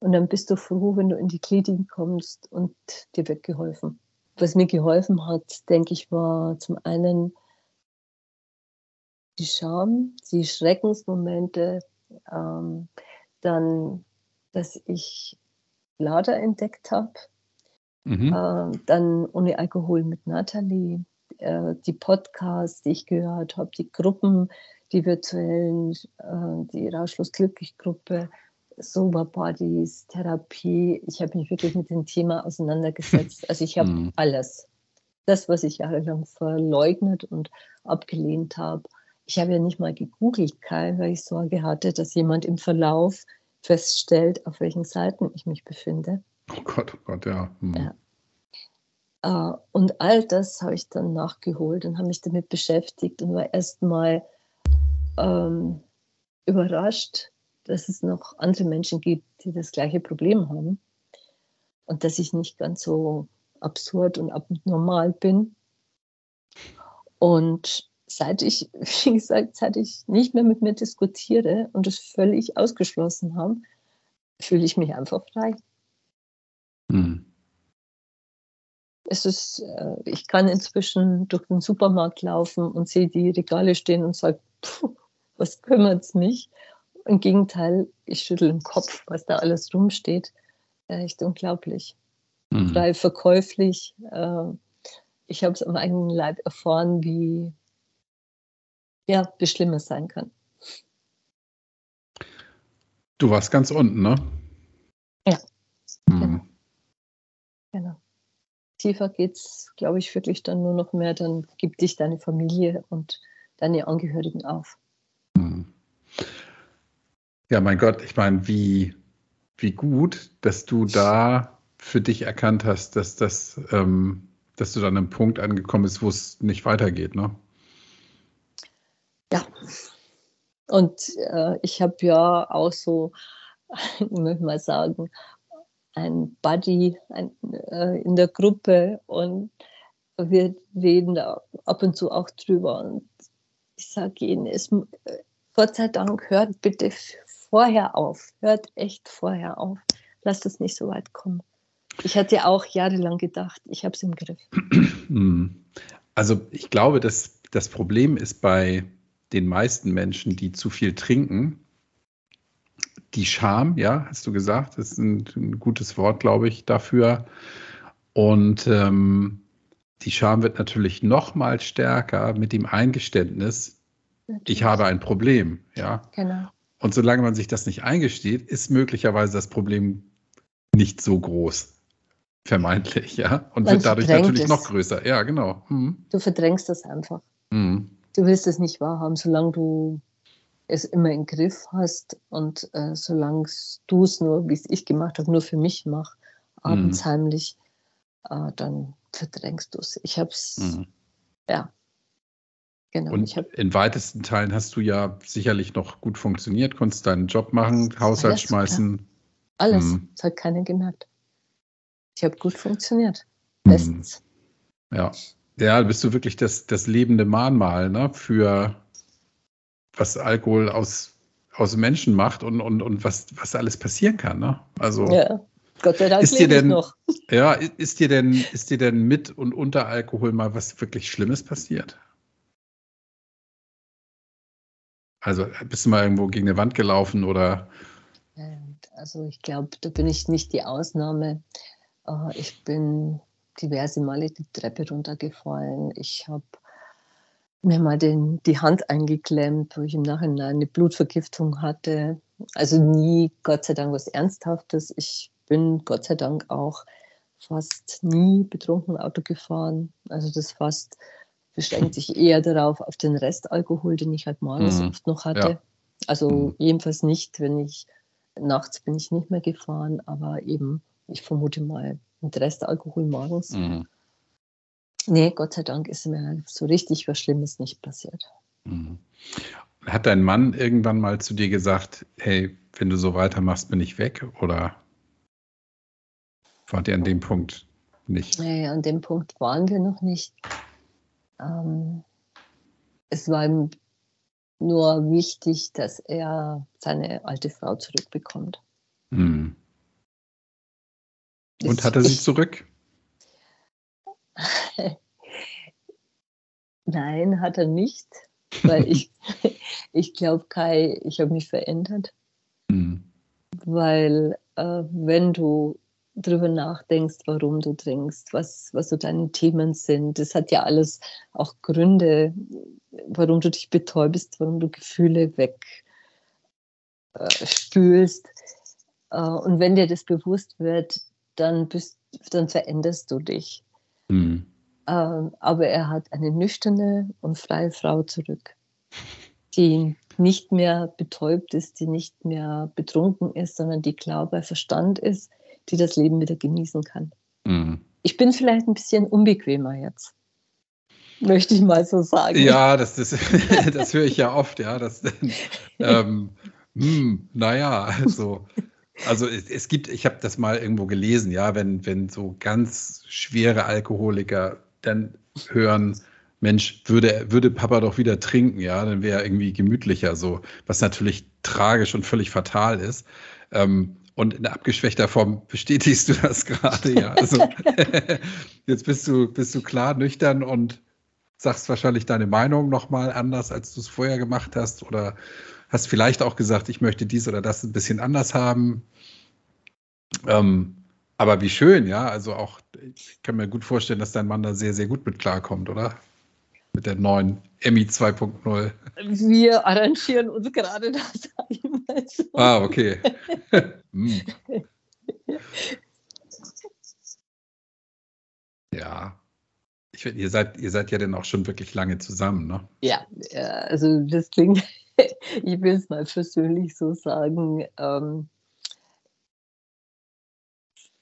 Und dann bist du froh, wenn du in die Klinik kommst und dir wird geholfen was mir geholfen hat, denke ich, war zum einen die Scham, die Schreckensmomente, ähm, dann, dass ich Lader entdeckt habe, mhm. äh, dann ohne Alkohol mit Nathalie, äh, die Podcasts, die ich gehört habe, die Gruppen, die virtuellen, äh, die Rauschlos Glücklich Gruppe, Sober Bodies, Therapie. Ich habe mich wirklich mit dem Thema auseinandergesetzt. Also ich habe mhm. alles. Das, was ich jahrelang verleugnet und abgelehnt habe. Ich habe ja nicht mal gegoogelt, Kai, weil ich Sorge hatte, dass jemand im Verlauf feststellt, auf welchen Seiten ich mich befinde. Oh Gott, oh Gott, ja. Mhm. ja. Uh, und all das habe ich dann nachgeholt und habe mich damit beschäftigt und war erstmal ähm, überrascht, dass es noch andere Menschen gibt, die das gleiche Problem haben und dass ich nicht ganz so absurd und abnormal bin. Und seit ich, wie gesagt, seit ich nicht mehr mit mir diskutiere und es völlig ausgeschlossen habe, fühle ich mich einfach frei. Hm. Es ist, äh, ich kann inzwischen durch den Supermarkt laufen und sehe die Regale stehen und sage, was kümmert es mich? Im Gegenteil, ich schüttel den Kopf, was da alles rumsteht. Echt unglaublich. Mhm. Frei verkäuflich. Äh, ich habe es am eigenen Leib erfahren, wie, ja, wie schlimm es sein kann. Du warst ganz unten, ne? Ja. Mhm. Genau. genau. Tiefer geht es, glaube ich, wirklich dann nur noch mehr. Dann gibt dich deine Familie und deine Angehörigen auf. Ja, mein Gott, ich meine, wie, wie gut, dass du da für dich erkannt hast, dass das, ähm, dass du dann an einem Punkt angekommen bist, wo es nicht weitergeht, ne? Ja. Und äh, ich habe ja auch so, ich möchte mal sagen, ein Buddy ein, äh, in der Gruppe und wir reden da ab und zu auch drüber. Und ich sage ihnen, es, äh, Gott sei Dank, hört bitte vorher auf. Hört echt vorher auf. Lasst es nicht so weit kommen. Ich hatte auch jahrelang gedacht, ich habe es im Griff. Also ich glaube, dass das Problem ist bei den meisten Menschen, die zu viel trinken, die Scham, ja, hast du gesagt, das ist ein, ein gutes Wort, glaube ich, dafür. Und ähm, die Scham wird natürlich noch mal stärker mit dem Eingeständnis, natürlich. ich habe ein Problem, ja. Genau. Und solange man sich das nicht eingesteht, ist möglicherweise das Problem nicht so groß. Vermeintlich, ja. Und man wird dadurch natürlich es. noch größer. Ja, genau. Mhm. Du verdrängst das einfach. Mhm. Du willst es nicht wahrhaben, solange du es immer im Griff hast und äh, solange du es nur, wie es ich gemacht habe, nur für mich mach, abends mhm. heimlich, äh, dann verdrängst du es. Ich habe es, mhm. ja, Genau. Und in weitesten Teilen hast du ja sicherlich noch gut funktioniert, konntest deinen Job machen, Haushalt schmeißen. Klar. Alles. Hm. Das hat keiner gemerkt. Ich habe gut funktioniert. Hm. Bestens. Ja. Ja, bist du wirklich das, das lebende Mahnmal ne, für was Alkohol aus, aus Menschen macht und, und, und was, was alles passieren kann. Ne? Also, ja. Gott sei Dank ist dir denn, noch. Ja, ist dir denn, ist dir denn mit und unter Alkohol mal was wirklich Schlimmes passiert? Also bist du mal irgendwo gegen eine Wand gelaufen oder? Also ich glaube, da bin ich nicht die Ausnahme. Äh, ich bin diverse Male die Treppe runtergefallen. Ich habe mir mal den, die Hand eingeklemmt, wo ich im Nachhinein eine Blutvergiftung hatte. Also nie, Gott sei Dank, was Ernsthaftes. Ich bin Gott sei Dank auch fast nie betrunken Auto gefahren. Also das fast beschränkt sich eher darauf, auf den Restalkohol, den ich halt morgens mhm. oft noch hatte. Ja. Also mhm. jedenfalls nicht, wenn ich nachts bin ich nicht mehr gefahren, aber eben, ich vermute mal, mit Restalkohol morgens. Mhm. Nee, Gott sei Dank ist mir so richtig was Schlimmes nicht passiert. Mhm. Hat dein Mann irgendwann mal zu dir gesagt, hey, wenn du so weitermachst, bin ich weg? Oder wart ihr an dem Punkt nicht? Nee, an dem Punkt waren wir noch nicht. Ähm, es war ihm nur wichtig, dass er seine alte Frau zurückbekommt. Hm. Und hat er sie zurück? Nein, hat er nicht, weil ich, ich glaube, Kai, ich habe mich verändert. Mhm. Weil äh, wenn du darüber nachdenkst, warum du trinkst, was, was so deine Themen sind, das hat ja alles auch Gründe, warum du dich betäubst, warum du Gefühle wegspülst. Äh, äh, und wenn dir das bewusst wird, dann, bist, dann veränderst du dich. Mhm. Ähm, aber er hat eine nüchterne und freie Frau zurück, die nicht mehr betäubt ist, die nicht mehr betrunken ist, sondern die klar bei Verstand ist, die das Leben wieder genießen kann. Mhm. Ich bin vielleicht ein bisschen unbequemer jetzt. Möchte ich mal so sagen. Ja, das, das, das höre ich ja oft, ja. Das, ähm, hm, naja, also also es, es gibt, ich habe das mal irgendwo gelesen, ja, wenn, wenn so ganz schwere Alkoholiker dann hören, Mensch, würde, würde Papa doch wieder trinken, ja, dann wäre er irgendwie gemütlicher, so, was natürlich tragisch und völlig fatal ist. Ähm, und in abgeschwächter Form bestätigst du das gerade, ja. Also jetzt bist du, bist du klar nüchtern und sagst wahrscheinlich deine Meinung nochmal anders, als du es vorher gemacht hast, oder hast vielleicht auch gesagt, ich möchte dies oder das ein bisschen anders haben. Ähm, aber wie schön, ja. Also auch, ich kann mir gut vorstellen, dass dein Mann da sehr, sehr gut mit klarkommt, oder? Mit der neuen Emmy 2.0. Wir arrangieren uns gerade das einmal so. Ah, okay. hm. Ja. Ich ihr seid, ihr seid ja dann auch schon wirklich lange zusammen, ne? Ja, also das klingt ich will es mal persönlich so sagen, ähm,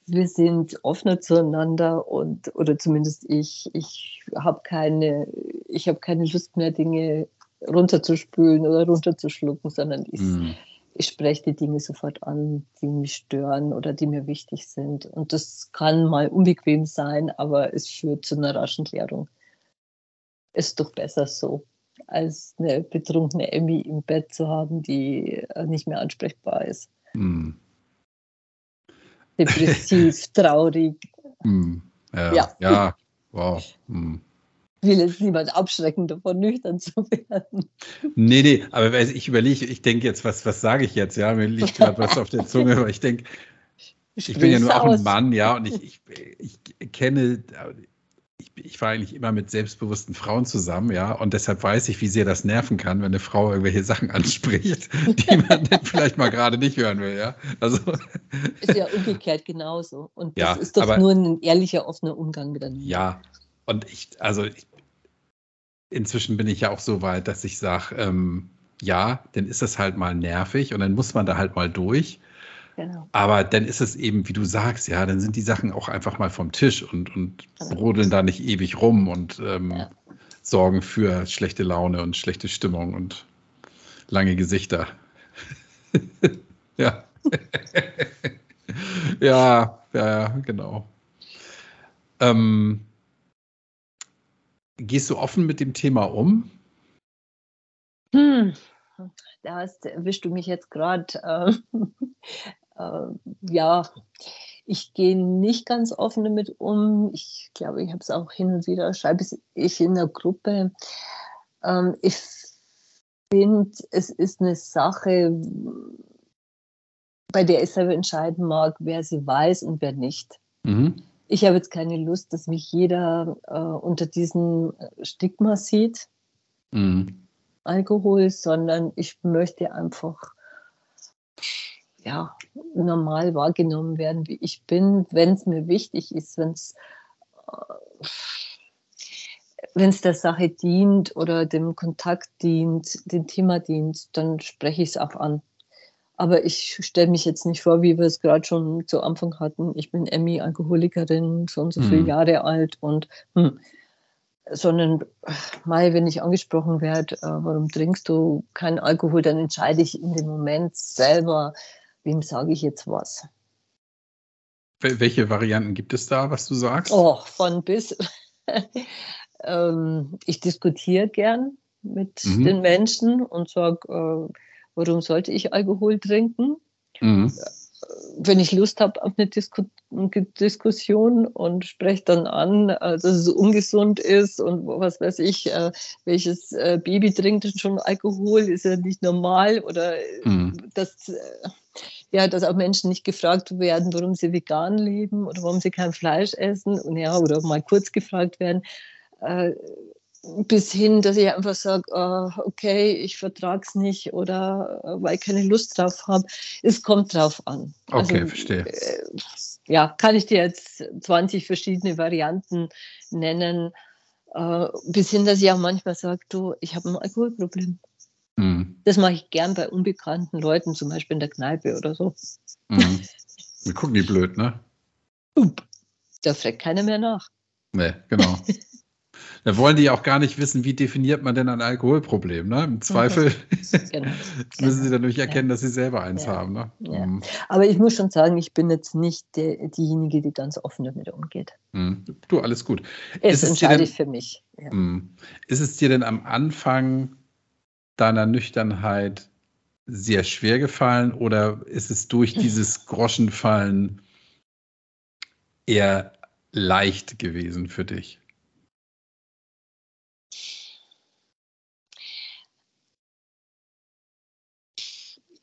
wir sind offener zueinander und oder zumindest ich, ich habe keine, ich habe keine Lust mehr, Dinge runterzuspülen oder runterzuschlucken, sondern ich, mm. ich spreche die Dinge sofort an, die mich stören oder die mir wichtig sind. Und das kann mal unbequem sein, aber es führt zu einer raschen Klärung. Ist doch besser so als eine betrunkene Emmy im Bett zu haben, die äh, nicht mehr ansprechbar ist. Mm. Depressiv, traurig. Mm. Ja, ja. ja. wow. Mm. Will jetzt niemand abschrecken, davon nüchtern zu werden. Nee, nee, aber ich überlege, ich denke jetzt, was, was sage ich jetzt? Ja, mir liegt gerade was auf der Zunge, aber ich denke, ich bin ja nur auch ein Mann, ja, und ich, ich, ich kenne ich, war eigentlich immer mit selbstbewussten Frauen zusammen, ja, und deshalb weiß ich, wie sehr das nerven kann, wenn eine Frau irgendwelche Sachen anspricht, die man dann vielleicht mal gerade nicht hören will, ja. Also ist ja umgekehrt genauso. Und das ja, ist doch aber, nur ein ehrlicher, offener Umgang miteinander. Ja, und ich, also ich, inzwischen bin ich ja auch so weit, dass ich sage, ähm, ja, dann ist das halt mal nervig und dann muss man da halt mal durch. Genau. Aber dann ist es eben, wie du sagst, ja, dann sind die Sachen auch einfach mal vom Tisch und, und brodeln da nicht ewig rum und ähm, ja. sorgen für schlechte Laune und schlechte Stimmung und lange Gesichter. ja. ja, ja, genau. Ähm, gehst du offen mit dem Thema um? Hm, da hast, erwischst du mich jetzt gerade. Äh, ja, ich gehe nicht ganz offen damit um. Ich glaube, ich habe es auch hin und wieder, schreibe ich in der Gruppe. Ähm, ich finde, es ist eine Sache, bei der ich selber entscheiden mag, wer sie weiß und wer nicht. Mhm. Ich habe jetzt keine Lust, dass mich jeder äh, unter diesem Stigma sieht. mhm. Alkohol, sondern ich möchte einfach ja, normal wahrgenommen werden, wie ich bin, wenn es mir wichtig ist, wenn es äh, wenn es der Sache dient oder dem Kontakt dient, dem Thema dient, dann spreche ich es auch an. Aber ich stelle mich jetzt nicht vor, wie wir es gerade schon zu Anfang hatten. Ich bin Emmy, Alkoholikerin, so und so viele mhm. Jahre alt und hm, sondern mal, wenn ich angesprochen werde, äh, warum trinkst du keinen Alkohol, dann entscheide ich in dem Moment selber, wem sage ich jetzt was. Welche Varianten gibt es da, was du sagst? Oh, von bis. ähm, ich diskutiere gern mit mhm. den Menschen und sage, äh, warum sollte ich Alkohol trinken? Mhm. Wenn ich Lust habe auf eine Disku Diskussion und spreche dann an, äh, dass es ungesund ist und was weiß ich, äh, welches äh, Baby trinkt schon Alkohol, ist ja nicht normal oder mhm. dass, äh, ja, dass auch Menschen nicht gefragt werden, warum sie vegan leben oder warum sie kein Fleisch essen und ja, oder mal kurz gefragt werden äh, bis hin, dass ich einfach sage, uh, okay, ich vertrage es nicht oder uh, weil ich keine Lust drauf habe. Es kommt drauf an. Okay, also, verstehe. Äh, ja, kann ich dir jetzt 20 verschiedene Varianten nennen, uh, bis hin, dass ich auch manchmal sage, du, ich habe ein Alkoholproblem. Mhm. Das mache ich gern bei unbekannten Leuten, zum Beispiel in der Kneipe oder so. Mhm. Wir gucken die blöd, ne? Da fragt keiner mehr nach. Nee, genau. Da wollen die auch gar nicht wissen, wie definiert man denn ein Alkoholproblem. Ne? Im Zweifel genau. müssen sie dann durch erkennen, ja. dass sie selber eins ja. haben. Ne? Ja. Mhm. Aber ich muss schon sagen, ich bin jetzt nicht der, diejenige, die ganz offen damit umgeht. Mhm. Du, alles gut. Es entscheide ich für mich. Mhm. Ist es dir denn am Anfang deiner Nüchternheit sehr schwer gefallen oder ist es durch dieses Groschenfallen eher leicht gewesen für dich?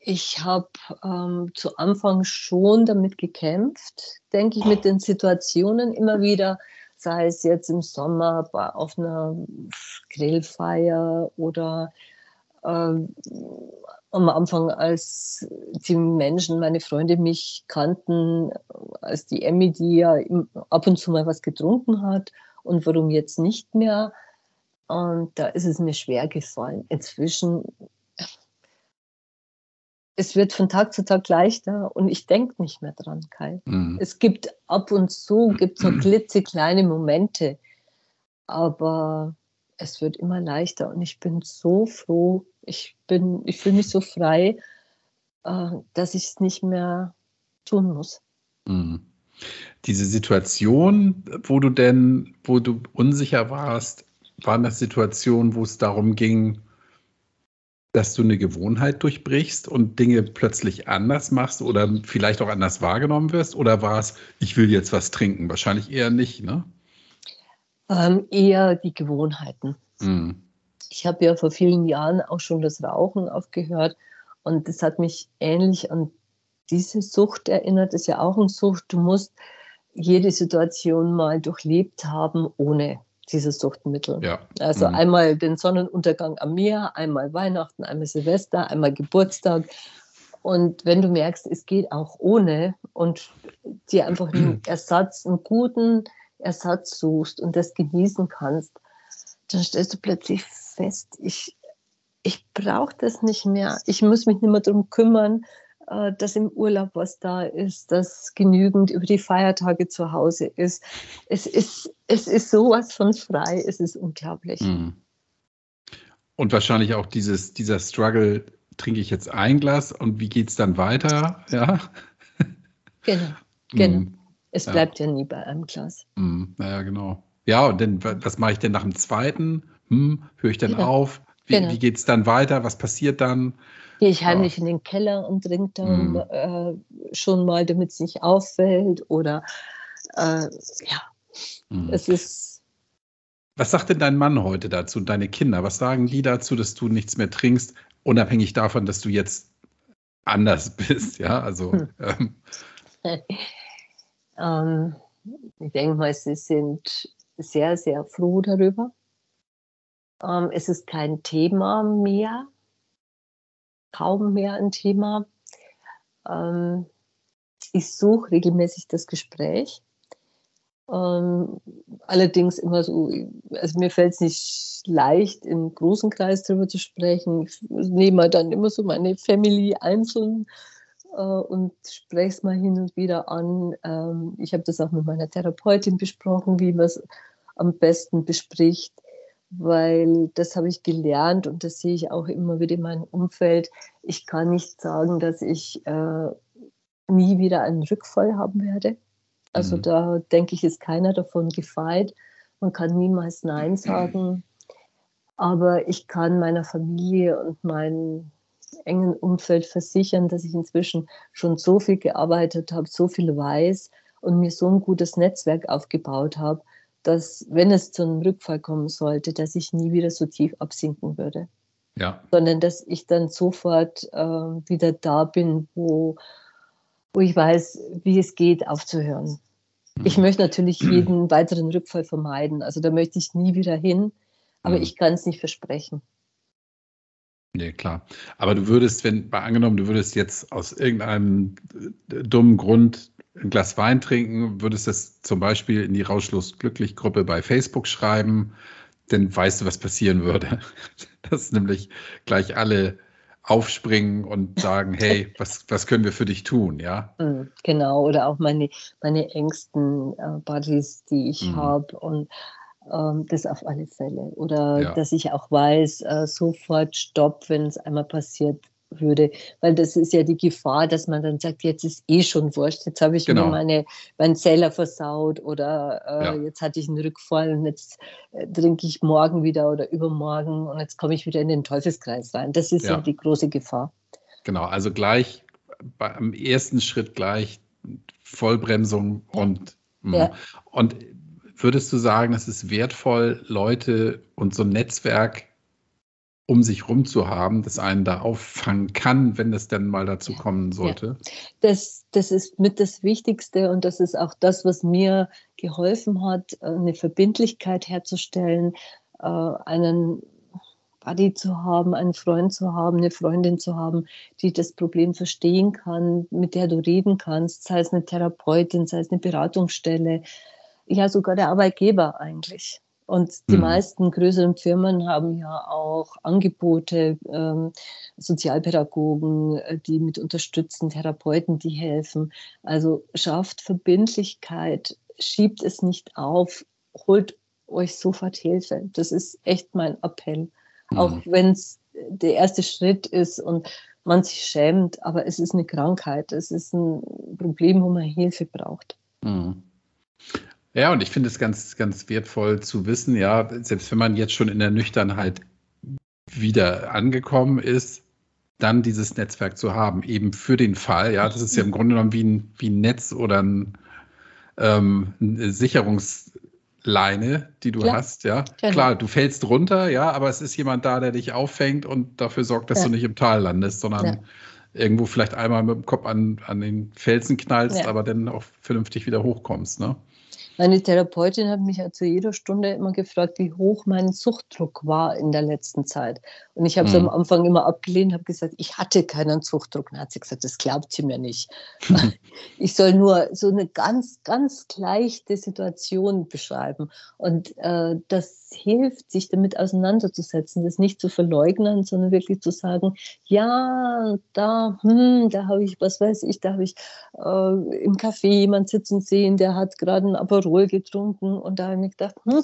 Ich habe ähm, zu Anfang schon damit gekämpft, denke ich, mit den Situationen immer wieder, sei es jetzt im Sommer bei, auf einer Grillfeier oder am Anfang, als die Menschen, meine Freunde mich kannten, als die Emmy, die ja ab und zu mal was getrunken hat und warum jetzt nicht mehr. Und da ist es mir schwer gefallen. Inzwischen es wird von Tag zu Tag leichter und ich denke nicht mehr dran, Kai. Mhm. Es gibt ab und zu gibt so klitzekleine Momente, aber es wird immer leichter und ich bin so froh. Ich bin, ich fühle mich so frei, äh, dass ich es nicht mehr tun muss. Mhm. Diese Situation, wo du denn, wo du unsicher warst, waren das Situationen, wo es darum ging, dass du eine Gewohnheit durchbrichst und Dinge plötzlich anders machst oder vielleicht auch anders wahrgenommen wirst? Oder war es, ich will jetzt was trinken? Wahrscheinlich eher nicht, ne? Ähm, eher die Gewohnheiten. Mm. Ich habe ja vor vielen Jahren auch schon das Rauchen aufgehört und das hat mich ähnlich an diese Sucht erinnert. Das ist ja auch eine Sucht. Du musst jede Situation mal durchlebt haben ohne dieses Suchtmittel. Ja. Also mhm. einmal den Sonnenuntergang am Meer, einmal Weihnachten, einmal Silvester, einmal Geburtstag. Und wenn du merkst, es geht auch ohne und dir einfach einen Ersatz, einen guten Ersatz suchst und das genießen kannst, dann stellst du plötzlich fest, ich, ich brauche das nicht mehr. Ich muss mich nicht mehr darum kümmern, äh, dass im Urlaub was da ist, dass genügend über die Feiertage zu Hause ist. Es ist, es ist sowas von frei, es ist unglaublich. Mhm. Und wahrscheinlich auch dieses, dieser Struggle, trinke ich jetzt ein Glas und wie geht es dann weiter? Ja. Genau, genau. Mm, es bleibt ja. ja. nie bei einem Glas. Mm, naja, genau. Ja, und dann, was mache ich denn nach dem zweiten? Hm, höre ich dann genau. auf? Wie, genau. wie geht es dann weiter? Was passiert dann? Gehe ich heimlich ja. in den Keller und trinke dann mhm. äh, schon mal, damit es nicht auffällt. Oder äh, ja, mhm. es ist. Was sagt denn dein Mann heute dazu und deine Kinder? Was sagen die dazu, dass du nichts mehr trinkst, unabhängig davon, dass du jetzt anders bist? Ja, also. Hm. Ähm. ähm, ich denke mal, sie sind sehr, sehr froh darüber. Ähm, es ist kein Thema mehr, kaum mehr ein Thema. Ähm, ich suche regelmäßig das Gespräch. Ähm, allerdings immer so, also mir fällt es nicht leicht, im großen Kreis darüber zu sprechen. Ich nehme dann immer so meine Family einzeln äh, und spreche es mal hin und wieder an. Ähm, ich habe das auch mit meiner Therapeutin besprochen, wie man es am besten bespricht, weil das habe ich gelernt und das sehe ich auch immer wieder in meinem Umfeld. Ich kann nicht sagen, dass ich äh, nie wieder einen Rückfall haben werde. Also mhm. da denke ich, ist keiner davon gefeit. Man kann niemals Nein sagen. Aber ich kann meiner Familie und meinem engen Umfeld versichern, dass ich inzwischen schon so viel gearbeitet habe, so viel weiß und mir so ein gutes Netzwerk aufgebaut habe, dass, wenn es zu einem Rückfall kommen sollte, dass ich nie wieder so tief absinken würde. Ja. Sondern dass ich dann sofort äh, wieder da bin, wo, wo ich weiß, wie es geht, aufzuhören. Mhm. Ich möchte natürlich jeden weiteren Rückfall vermeiden. Also da möchte ich nie wieder hin, aber mhm. ich kann es nicht versprechen. Nee, klar. Aber du würdest, wenn, bei angenommen, du würdest jetzt aus irgendeinem äh, dummen Grund ein Glas Wein trinken, würdest das zum Beispiel in die Rauschlos glücklich Gruppe bei Facebook schreiben, dann weißt du, was passieren würde. Dass nämlich gleich alle aufspringen und sagen, hey, was, was können wir für dich tun, ja? Mhm, genau, oder auch meine, meine engsten äh, Buddies, die ich mhm. habe und ähm, das auf alle Fälle. Oder ja. dass ich auch weiß, äh, sofort Stopp, wenn es einmal passiert, würde, weil das ist ja die Gefahr, dass man dann sagt, jetzt ist eh schon wurscht, jetzt habe ich genau. mir meine, meinen Zeller versaut oder äh, ja. jetzt hatte ich einen Rückfall und jetzt äh, trinke ich morgen wieder oder übermorgen und jetzt komme ich wieder in den Teufelskreis rein. Das ist ja, ja die große Gefahr. Genau, also gleich beim ersten Schritt gleich Vollbremsung und ja. und würdest du sagen, es ist wertvoll, Leute und so ein Netzwerk um sich rum zu haben, das einen da auffangen kann, wenn es denn mal dazu kommen sollte? Ja. Das, das ist mit das Wichtigste und das ist auch das, was mir geholfen hat, eine Verbindlichkeit herzustellen, äh, einen Buddy zu haben, einen Freund zu haben, eine Freundin zu haben, die das Problem verstehen kann, mit der du reden kannst, sei es eine Therapeutin, sei es eine Beratungsstelle, ja sogar der Arbeitgeber eigentlich. Und die mhm. meisten größeren Firmen haben ja auch Angebote, ähm, Sozialpädagogen, äh, die mit unterstützen, Therapeuten, die helfen. Also schafft Verbindlichkeit, schiebt es nicht auf, holt euch sofort Hilfe. Das ist echt mein Appell. Mhm. Auch wenn es der erste Schritt ist und man sich schämt, aber es ist eine Krankheit, es ist ein Problem, wo man Hilfe braucht. Mhm. Ja, und ich finde es ganz, ganz wertvoll zu wissen, ja, selbst wenn man jetzt schon in der Nüchternheit wieder angekommen ist, dann dieses Netzwerk zu haben, eben für den Fall, ja, das ist ja im Grunde genommen wie ein, wie ein Netz oder ein, ähm, eine Sicherungsleine, die du ja, hast, ja. Genau. Klar, du fällst runter, ja, aber es ist jemand da, der dich auffängt und dafür sorgt, dass ja. du nicht im Tal landest, sondern ja. irgendwo vielleicht einmal mit dem Kopf an, an den Felsen knallst, aber dann auch vernünftig wieder hochkommst, ne? Meine Therapeutin hat mich ja zu jeder Stunde immer gefragt, wie hoch mein Zuchtdruck war in der letzten Zeit. Und ich habe es mhm. am Anfang immer abgelehnt, habe gesagt, ich hatte keinen Zuchtdruck. Dann hat sie gesagt, das glaubt sie mir nicht. ich soll nur so eine ganz, ganz leichte Situation beschreiben. Und äh, das hilft, sich damit auseinanderzusetzen, das nicht zu verleugnen, sondern wirklich zu sagen, ja, da, hm, da habe ich, was weiß ich, da habe ich äh, im Café jemand sitzen sehen, der hat gerade ein Aperol getrunken und da habe ich mir gedacht, hm,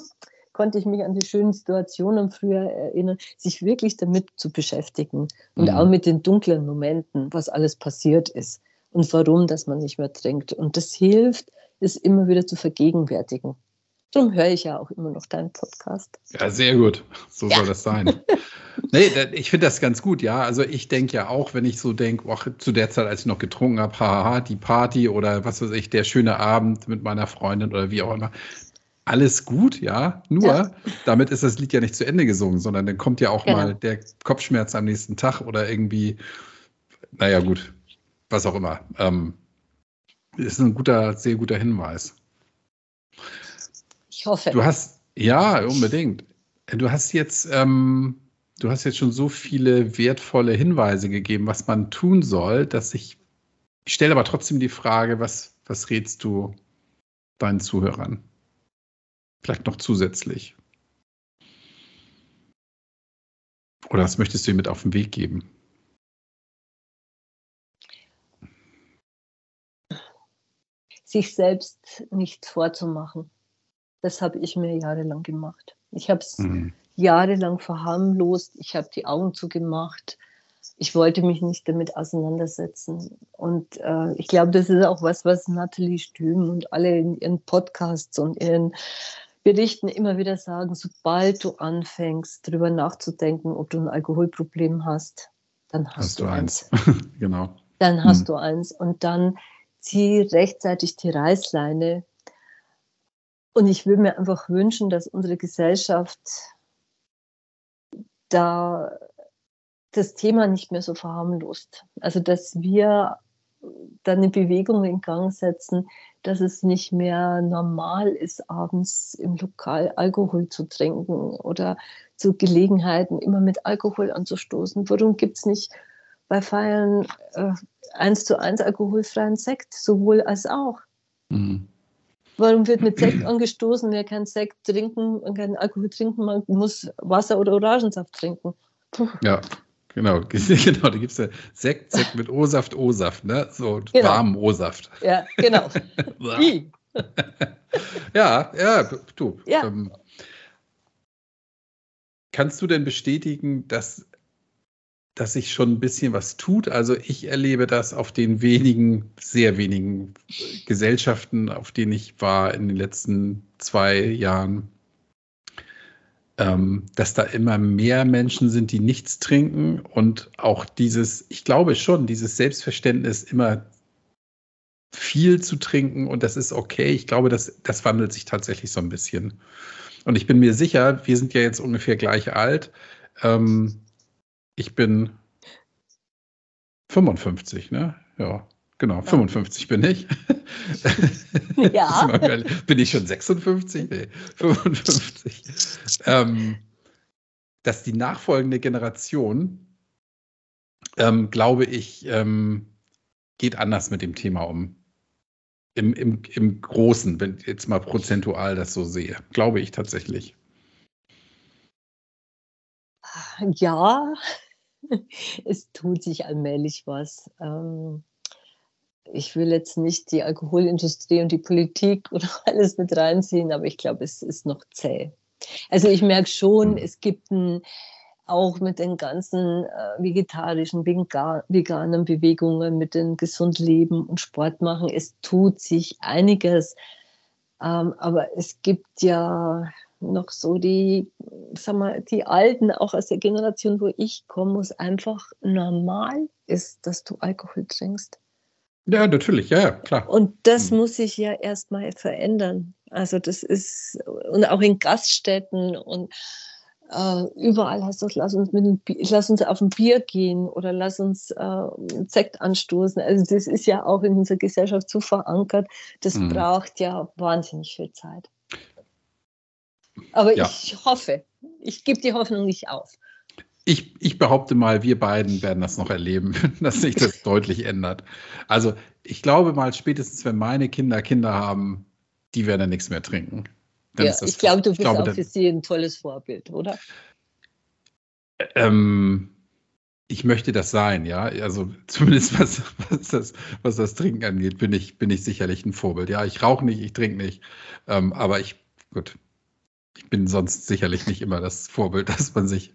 konnte ich mich an die schönen Situationen früher erinnern, sich wirklich damit zu beschäftigen und mhm. auch mit den dunklen Momenten, was alles passiert ist und warum, dass man nicht mehr trinkt. Und das hilft, es immer wieder zu vergegenwärtigen. Darum höre ich ja auch immer noch deinen Podcast. Ja, sehr gut. So ja. soll das sein. nee, ich finde das ganz gut, ja. Also ich denke ja auch, wenn ich so denke, zu der Zeit, als ich noch getrunken habe, haha, die Party oder was weiß ich, der schöne Abend mit meiner Freundin oder wie auch immer. Alles gut, ja. Nur, ja. damit ist das Lied ja nicht zu Ende gesungen, sondern dann kommt ja auch genau. mal der Kopfschmerz am nächsten Tag oder irgendwie, naja, gut, was auch immer. Ähm, ist ein guter, sehr guter Hinweis. Ich hoffe. Du hast, ja, unbedingt. Du hast jetzt, ähm, du hast jetzt schon so viele wertvolle Hinweise gegeben, was man tun soll, dass ich, ich stelle aber trotzdem die Frage, was, was rätst du deinen Zuhörern? Vielleicht noch zusätzlich. Oder was möchtest du ihm mit auf den Weg geben? Sich selbst nichts vorzumachen. Das habe ich mir jahrelang gemacht. Ich habe es mhm. jahrelang verharmlost. Ich habe die Augen zugemacht. Ich wollte mich nicht damit auseinandersetzen. Und äh, ich glaube, das ist auch was, was Nathalie Stüm und alle in ihren Podcasts und ihren Berichten immer wieder sagen, sobald du anfängst, darüber nachzudenken, ob du ein Alkoholproblem hast, dann hast, hast du eins. eins. genau. Dann hast hm. du eins. Und dann zieh rechtzeitig die Reißleine. Und ich würde mir einfach wünschen, dass unsere Gesellschaft da das Thema nicht mehr so verharmlost. Also, dass wir da eine Bewegung in Gang setzen, dass es nicht mehr normal ist, abends im Lokal Alkohol zu trinken oder zu Gelegenheiten immer mit Alkohol anzustoßen. Warum gibt es nicht bei Feiern äh, eins zu eins alkoholfreien Sekt, sowohl als auch? Mhm. Warum wird mit Sekt angestoßen? Wer keinen Sekt trinken und keinen Alkohol trinken man muss Wasser oder Orangensaft trinken. Puh. Ja, Genau, genau, da gibt es ja Sekt, Sekt mit O-Saft, O-Saft, ne? So genau. warmen O-Saft. Ja, genau. ja, ja, du. Ja. Ähm, kannst du denn bestätigen, dass, dass sich schon ein bisschen was tut? Also ich erlebe das auf den wenigen, sehr wenigen Gesellschaften, auf denen ich war in den letzten zwei Jahren ähm, dass da immer mehr Menschen sind, die nichts trinken und auch dieses, ich glaube schon, dieses Selbstverständnis immer viel zu trinken und das ist okay. Ich glaube, das, das wandelt sich tatsächlich so ein bisschen. Und ich bin mir sicher, wir sind ja jetzt ungefähr gleich alt. Ähm, ich bin 55, ne? Ja. Genau, 55 bin ich. Ja. bin ich schon 56? Nee, 55. Ähm, dass die nachfolgende Generation, ähm, glaube ich, ähm, geht anders mit dem Thema um. Im, im, Im Großen, wenn ich jetzt mal prozentual das so sehe. Glaube ich tatsächlich. Ja, es tut sich allmählich was. Ähm, ich will jetzt nicht die Alkoholindustrie und die Politik oder alles mit reinziehen, aber ich glaube, es ist noch zäh. Also ich merke schon, hm. es gibt ein, auch mit den ganzen äh, vegetarischen, veganen Bewegungen, mit den gesund Leben und Sport machen, es tut sich einiges. Ähm, aber es gibt ja noch so die, sag mal, die Alten, auch aus der Generation, wo ich komme, wo es einfach normal ist, dass du Alkohol trinkst. Ja, natürlich, ja, ja, klar. Und das mhm. muss sich ja erstmal verändern. Also das ist, und auch in Gaststätten und äh, überall heißt das, lass uns, mit dem, lass uns auf ein Bier gehen oder lass uns äh, Sekt anstoßen. Also das ist ja auch in unserer Gesellschaft so verankert. Das mhm. braucht ja wahnsinnig viel Zeit. Aber ja. ich hoffe, ich gebe die Hoffnung nicht auf ich, ich behaupte mal, wir beiden werden das noch erleben, dass sich das deutlich ändert. Also ich glaube mal, spätestens wenn meine Kinder Kinder haben, die werden dann nichts mehr trinken. Dann ja, ich glaube, du bist glaube, auch dann, für sie ein tolles Vorbild, oder? Ähm, ich möchte das sein, ja. Also zumindest was, was, das, was das Trinken angeht, bin ich, bin ich sicherlich ein Vorbild. Ja, ich rauche nicht, ich trinke nicht. Ähm, aber ich, gut, ich bin sonst sicherlich nicht immer das Vorbild, dass man sich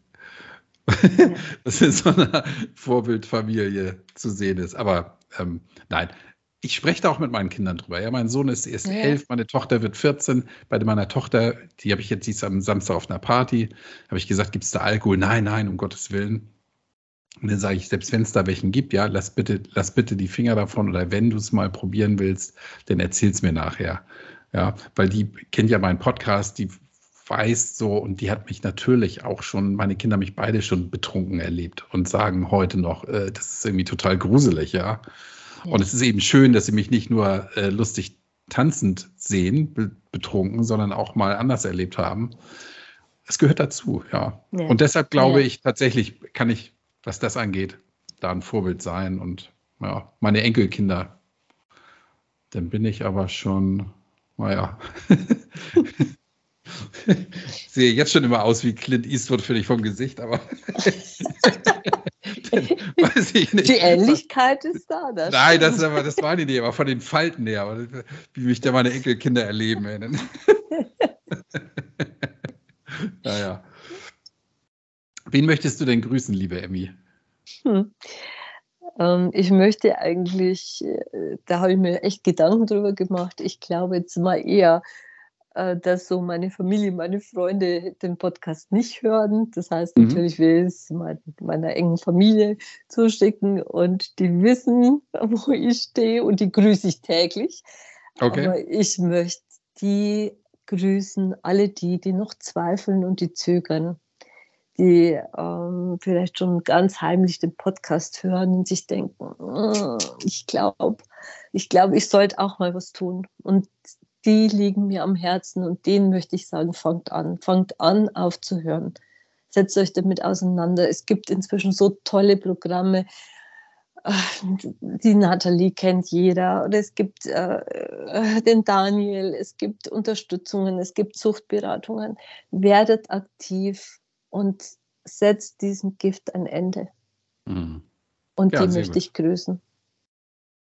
dass in so einer Vorbildfamilie zu sehen ist. Aber ähm, nein, ich spreche da auch mit meinen Kindern drüber. Ja, mein Sohn ist erst ja. elf, meine Tochter wird 14. Bei meiner Tochter, die habe ich jetzt dies am Samstag auf einer Party, habe ich gesagt, gibt es da Alkohol? Nein, nein, um Gottes Willen. Und dann sage ich, selbst wenn es da welchen gibt, ja, lass bitte, lass bitte die Finger davon oder wenn du es mal probieren willst, dann erzähl es mir nachher. Ja, weil die kennt ja meinen Podcast, die weiß so, und die hat mich natürlich auch schon, meine Kinder mich beide schon betrunken erlebt und sagen heute noch, äh, das ist irgendwie total gruselig, ja? ja. Und es ist eben schön, dass sie mich nicht nur äh, lustig tanzend sehen, be betrunken, sondern auch mal anders erlebt haben. es gehört dazu, ja. ja. Und deshalb glaube ja. ich tatsächlich, kann ich, was das angeht, da ein Vorbild sein und ja, meine Enkelkinder. Dann bin ich aber schon, naja. Sehe jetzt schon immer aus wie Clint Eastwood, finde ich, vom Gesicht, aber weiß ich nicht. Die Ähnlichkeit ist da. Das Nein, das, ist aber, das war die Idee, aber von den Falten her, wie mich da meine Enkelkinder erleben. naja. Wen möchtest du denn grüßen, liebe Emmy? Hm. Ähm, ich möchte eigentlich, äh, da habe ich mir echt Gedanken drüber gemacht, ich glaube jetzt mal eher, dass so meine Familie, meine Freunde den Podcast nicht hören. Das heißt, mhm. natürlich will ich es meiner engen Familie zuschicken und die wissen, wo ich stehe und die grüße ich täglich. Okay. Aber ich möchte die grüßen, alle die, die noch zweifeln und die zögern, die ähm, vielleicht schon ganz heimlich den Podcast hören und sich denken, mm, ich glaube, ich glaube, ich sollte auch mal was tun. Und die liegen mir am Herzen und denen möchte ich sagen, fangt an, fangt an aufzuhören. Setzt euch damit auseinander. Es gibt inzwischen so tolle Programme. Die Nathalie kennt jeder. Oder es gibt äh, äh, den Daniel, es gibt Unterstützungen, es gibt Suchtberatungen. Werdet aktiv und setzt diesem Gift ein Ende. Mhm. Und ja, die möchte gut. ich grüßen.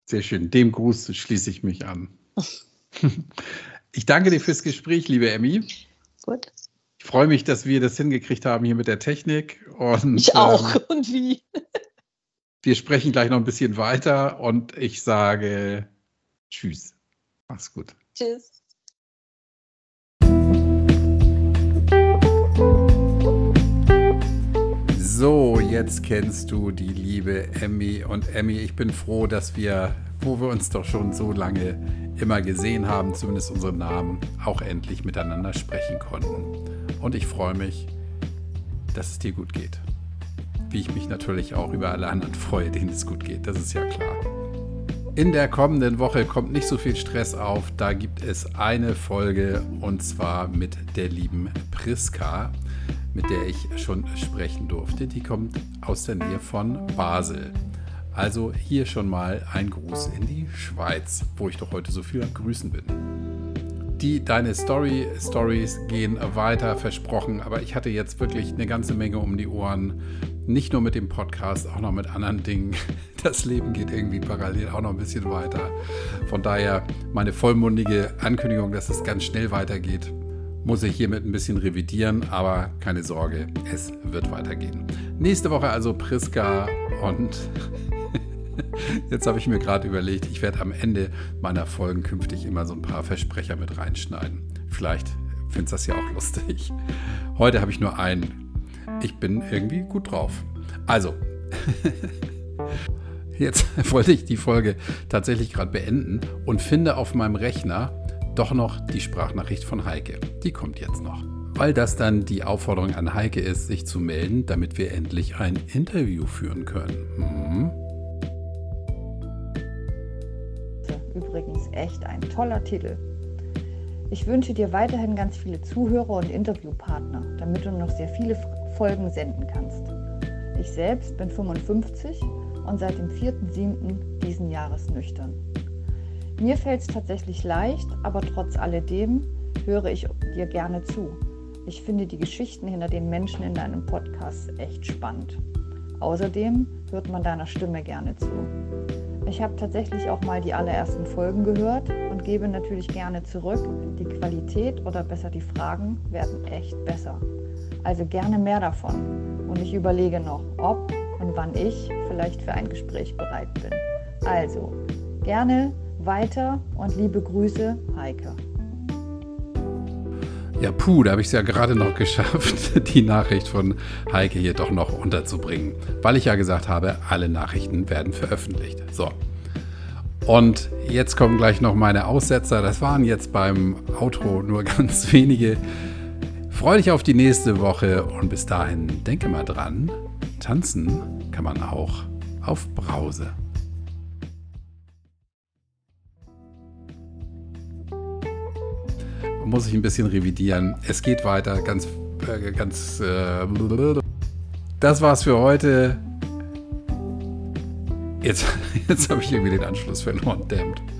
Sehr schön. Dem Gruß schließe ich mich an. Ich danke dir fürs Gespräch, liebe Emmy. Gut. Ich freue mich, dass wir das hingekriegt haben hier mit der Technik. Und, ich auch. Ähm, und wie? Wir sprechen gleich noch ein bisschen weiter und ich sage Tschüss. Mach's gut. Tschüss. So, jetzt kennst du die liebe Emmy und Emmy. Ich bin froh, dass wir, wo wir uns doch schon so lange immer gesehen haben, zumindest unsere Namen, auch endlich miteinander sprechen konnten. Und ich freue mich, dass es dir gut geht. Wie ich mich natürlich auch über alle anderen freue, denen es gut geht, das ist ja klar. In der kommenden Woche kommt nicht so viel Stress auf. Da gibt es eine Folge und zwar mit der lieben Priska, mit der ich schon sprechen durfte. Die kommt aus der Nähe von Basel. Also hier schon mal ein Gruß in die Schweiz, wo ich doch heute so viel am Grüßen bin. Die Deine Story Stories gehen weiter, versprochen, aber ich hatte jetzt wirklich eine ganze Menge um die Ohren. Nicht nur mit dem Podcast, auch noch mit anderen Dingen. Das Leben geht irgendwie parallel auch noch ein bisschen weiter. Von daher meine vollmundige Ankündigung, dass es ganz schnell weitergeht, muss ich hiermit ein bisschen revidieren, aber keine Sorge, es wird weitergehen. Nächste Woche also Priska und Jetzt habe ich mir gerade überlegt, ich werde am Ende meiner Folgen künftig immer so ein paar Versprecher mit reinschneiden. Vielleicht findest du das ja auch lustig. Heute habe ich nur einen. Ich bin irgendwie gut drauf. Also, jetzt wollte ich die Folge tatsächlich gerade beenden und finde auf meinem Rechner doch noch die Sprachnachricht von Heike. Die kommt jetzt noch. Weil das dann die Aufforderung an Heike ist, sich zu melden, damit wir endlich ein Interview führen können. Hm? Übrigens echt ein toller Titel. Ich wünsche dir weiterhin ganz viele Zuhörer und Interviewpartner, damit du noch sehr viele Folgen senden kannst. Ich selbst bin 55 und seit dem 4.7. diesen Jahres nüchtern. Mir fällt es tatsächlich leicht, aber trotz alledem höre ich dir gerne zu. Ich finde die Geschichten hinter den Menschen in deinem Podcast echt spannend. Außerdem hört man deiner Stimme gerne zu. Ich habe tatsächlich auch mal die allerersten Folgen gehört und gebe natürlich gerne zurück. Die Qualität oder besser die Fragen werden echt besser. Also gerne mehr davon. Und ich überlege noch, ob und wann ich vielleicht für ein Gespräch bereit bin. Also gerne weiter und liebe Grüße, Heike. Ja, puh, da habe ich es ja gerade noch geschafft, die Nachricht von Heike hier doch noch unterzubringen, weil ich ja gesagt habe, alle Nachrichten werden veröffentlicht. So. Und jetzt kommen gleich noch meine Aussetzer. Das waren jetzt beim Outro nur ganz wenige. Freue dich auf die nächste Woche und bis dahin denke mal dran, tanzen kann man auch auf Brause. Muss ich ein bisschen revidieren. Es geht weiter, ganz äh, ganz. Äh, das war's für heute. Jetzt, jetzt habe ich irgendwie den Anschluss verloren, damned.